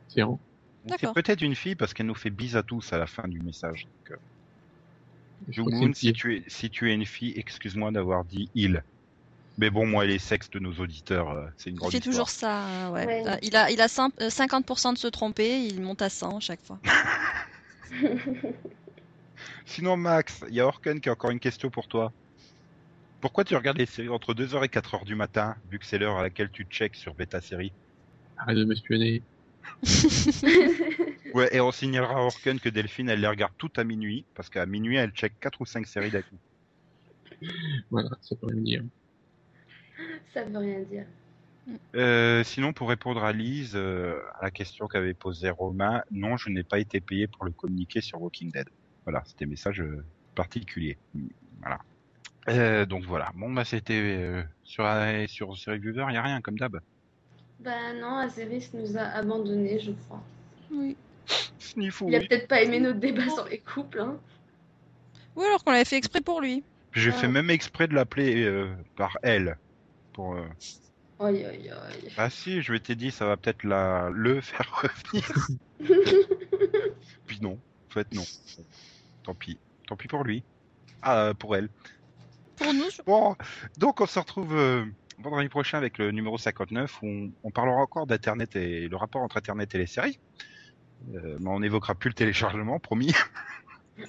C'est peut-être une fille parce qu'elle nous fait bise à tous à la fin du message. Donc, une si tu es si tu es une fille, excuse-moi d'avoir dit il. Mais bon, moi les sexes de nos auditeurs, euh, c'est une Il grande fait histoire. toujours ça, hein, ouais. Ouais. Euh, Il a, il a cin- euh, 50% de se tromper, il monte à 100 à chaque fois. Sinon, Max, il y a Orken qui a encore une question pour toi. Pourquoi tu regardes les séries entre 2h et 4h du matin, vu que c'est l'heure à laquelle tu checkes sur Beta Série? Arrête de m'espionner. Ouais, et on signalera à Orken que Delphine, elle les regarde toutes à minuit, parce qu'à minuit, elle check 4 ou 5 séries d'un coup. Voilà, ça peut rien dire. Ça veut rien dire. Euh, sinon, pour répondre à Lise, euh, à la question qu'avait posée Romain, non, je n'ai pas été payé pour le communiquer sur Walking Dead. Voilà, c'était message euh, particulier. Voilà. Euh, donc voilà. Bon, bah c'était euh, sur sur Série Viewer, il y a rien comme d'hab. Bah non, Azeris nous a abandonnés, je crois. Oui. Il a peut-être pas aimé notre débat sur les couples, hein. Ou alors qu'on l'avait fait exprès pour lui. J'ai Ah. fait même exprès de l'appeler euh, par elle. Pour, euh, Aïe aïe aïe. Ah si, je m'étais dit ça va peut-être la le faire revenir. Puis non, en fait non. Tant pis, tant pis pour lui. Ah euh, pour elle. Pour nous, je- Bon, donc on se retrouve euh, vendredi prochain avec le numéro 59 où on, on parlera encore d'internet et le rapport entre internet et les séries. Euh, mais on n'évoquera plus le téléchargement, promis.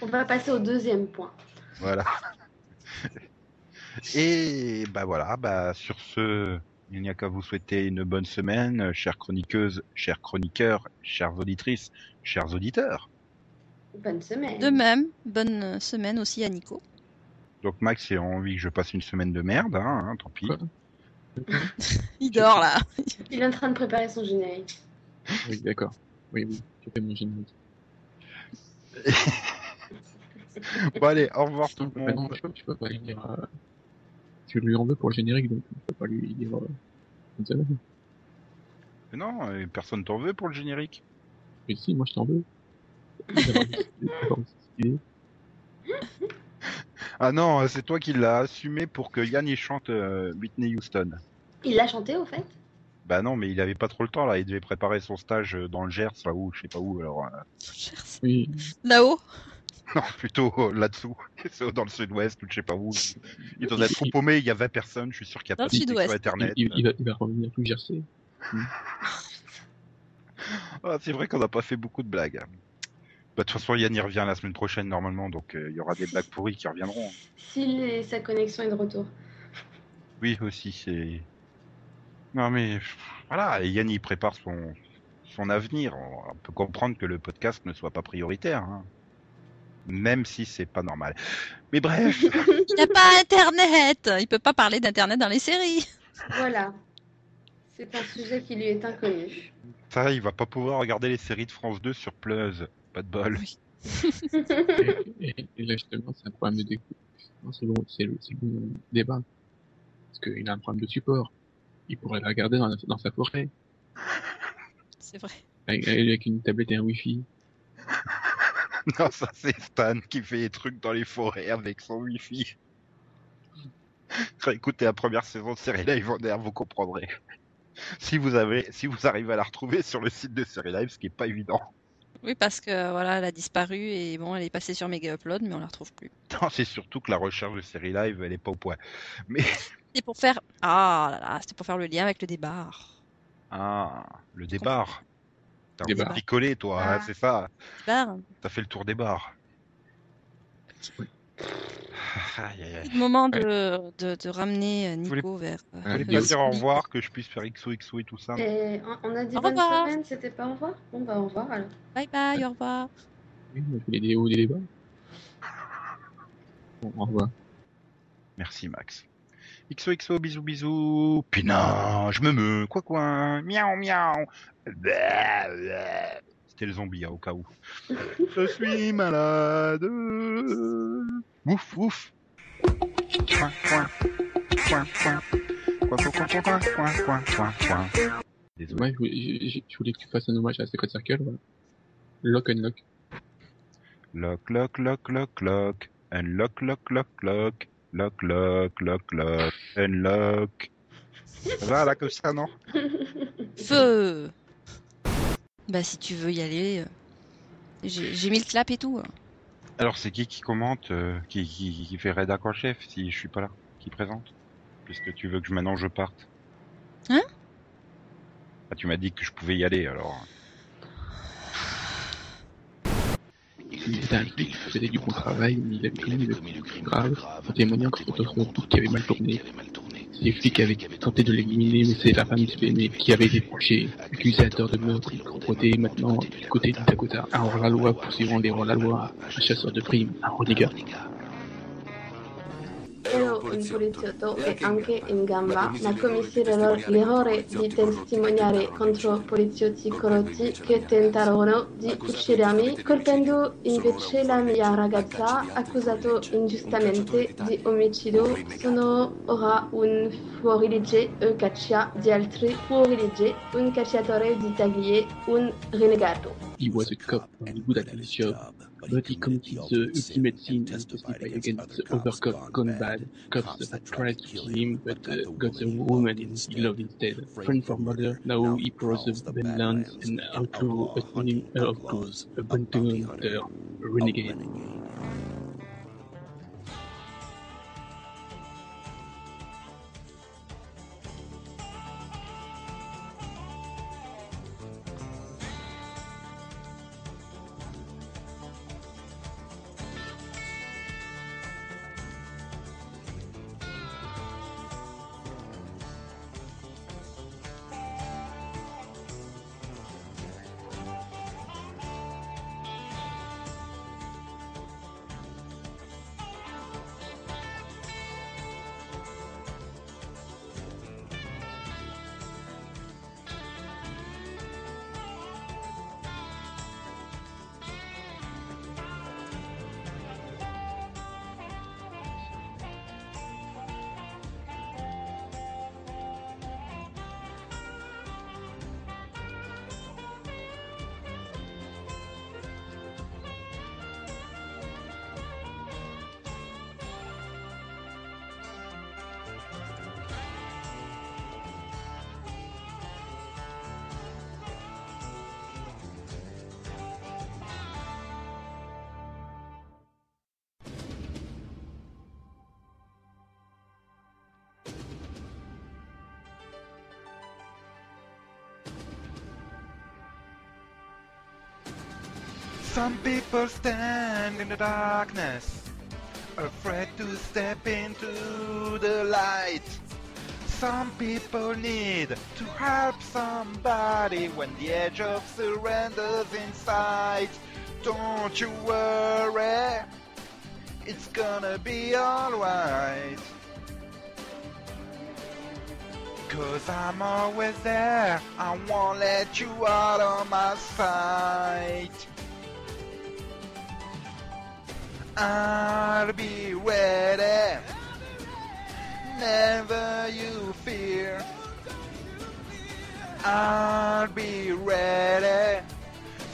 On va passer au deuxième point. Voilà. Et bah voilà, bah sur ce, il n'y a qu'à vous souhaiter une bonne semaine, chères chroniqueuses, chers chroniqueurs, chères auditrices, chers auditeurs. Bonne semaine. de même, bonne semaine aussi à Nico. Donc Max a envie que je passe une semaine de merde, hein, hein, tant pis. Il dort là. Il est en train de préparer son générique. Oui, d'accord. Oui, oui, j'ai fait mon générique. Bon allez, au revoir tout le Bah non, monde. je peux, je peux pas lui dire. Euh... Je lui en veux pour le générique, donc je peux pas lui dire. Euh... Mais non, euh, personne t'en veut pour le générique. Mais si, moi je t'en veux. Ah non, c'est toi qui l'as assumé pour que Yann y chante euh, Whitney Houston. Il l'a chanté au fait? Bah non, mais il avait pas trop le temps là, il devait préparer son stage euh, dans le Gers, là où, je sais pas où, alors... euh, Oui, Là-haut Non, plutôt euh, là-dessous, dans le sud-ouest ou je sais pas où. Il doit être trop paumé, il y a 20 personnes, je suis sûr qu'il y a Dans pas le de sud-ouest. sur internet. il, il va, il va revenir tout Jersey. Ah, c'est vrai qu'on n'a pas fait beaucoup de blagues. Bah, de toute façon, Yann y revient la semaine prochaine normalement, donc euh, il y aura des blagues pourries qui reviendront. Si les- sa connexion est de retour. Oui, aussi, c'est... Non mais pff, voilà, et Yann il prépare son, son avenir. On peut comprendre que le podcast ne soit pas prioritaire. hein. Même si c'est pas normal. Mais bref, Il n'a pas Internet Il peut pas parler d'Internet dans les séries Voilà. C'est un sujet qui lui est inconnu. ça, il va pas pouvoir regarder les séries de France 2 sur Plus. Pas de bol. Et, et- et là, justement, c'est un problème de découp. Non, C'est le, c'est le bon débat. Parce qu'il a un problème de support. Il pourrait la regarder dans, dans sa forêt, C'est vrai. avec, avec une tablette et un wifi. Non, ça c'est Stan qui fait des trucs dans les forêts avec son wifi. Écoutez la première saison de Série Live en air, vous comprendrez. Si vous avez, si vous arrivez à la retrouver sur le site de Série Live, ce qui est pas évident. Oui, parce que voilà, elle a disparu et bon, elle est passée sur Mega Upload, mais on la retrouve plus. Non, c'est surtout que la recherche de Série Live, elle est pas au point. Mais C'est pour faire. Ah là là, c'était pour faire le lien avec le débat. ah, le débar. T'as bars. picoler, toi, Ah. hein, c'est ça. Débat. T'as fait le tour des bars. Aïe, aïe, aïe. Le moment de, de, de ramener euh, Nico vers. euh, Vous voulez Ouais, pas dire au revoir que je puisse faire XOXO et tout ça Et on- a dit Au bonne revoir. semaine, c'était pas au revoir? Bon bah au revoir alors. Bye bye, au revoir. Oui, on fait des hauts, des débats. Bon, au revoir. Merci Max. XOXO, bisous, bisous. Putain, je me meus. Quoi, quoi. Miaou, miaou. C'était le zombie, hein, au cas où. je suis malade. Ouf, ouf. Coin, coin. Coin, coin. Coin, coin, coin, coin, Désolé. Ouais, je voulais, je voulais que tu fasses un hommage à Secret Circle. Voilà. Lock and lock. Lock, lock, lock, lock, lock. And lock, lock, lock, lock lock lock lock. Unlock. Ça va là comme ça non Feu Bah, si tu veux y aller. euh, J'ai j'ai mis le clap et tout. hein. Alors c'est qui qui commente, euh, qui, qui, qui fait rédac en chef si je suis pas là, qui présente? Puisque tu veux que je, maintenant je parte. Hein? Ah, Tu m'as dit que je pouvais y aller alors. C'était un flic, il faisait du bon travail, mais il avait commis le crime grave, en témoignant que c'était un truc qui avait mal tourné. Les flics avaient tenté de l'éliminer, mais c'est la femme du qui avait été penchée, accusateur de meurtre, côté maintenant, du côté du Dakota, un hors-la-loi poursuivant les hors-la-loi, un chasseur de primes, un renégat. Un poliziotto e anche in gamba, ma commisero l'errore di testimoniare contro poliziotti corrotti che tentarono di uccidermi, colpendo invece la mia ragazza, accusato ingiustamente di omicidio. Sono ora un fuorilegge, un caccia di altri fuorilegge, un cacciatore di taglie, un renegato. He was a cop, and good at his job, but he committed the ultimate sin and testified against the other cop gone bad. Cops that tried to kill him, but uh, got the woman he loved instead. Friend for murder, now he crossed the Badlands and outlaw a team of a bounty hunter, a renegade. Some people stand in the darkness, afraid to step into the light. Some people need to help somebody when the edge of surrender's in sight. Don't you worry, it's gonna be alright. Cause I'm always there, I won't let you out of my sight. I'll be ready, never you fear. I'll be ready,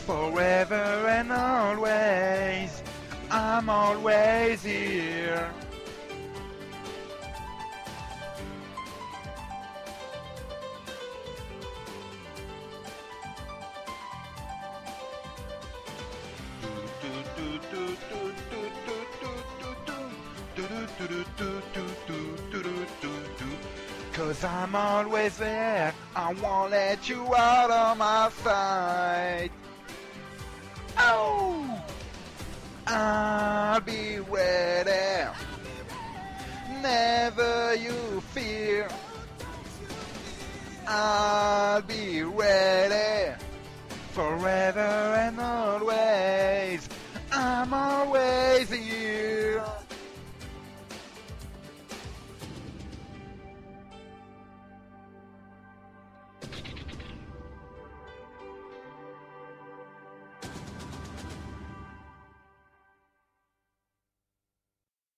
forever and always. I'm always here. Cause I'm always there, I won't let you out of my sight. Oh! I'll be ready, never you fear. I'll be ready, forever and always. I'm always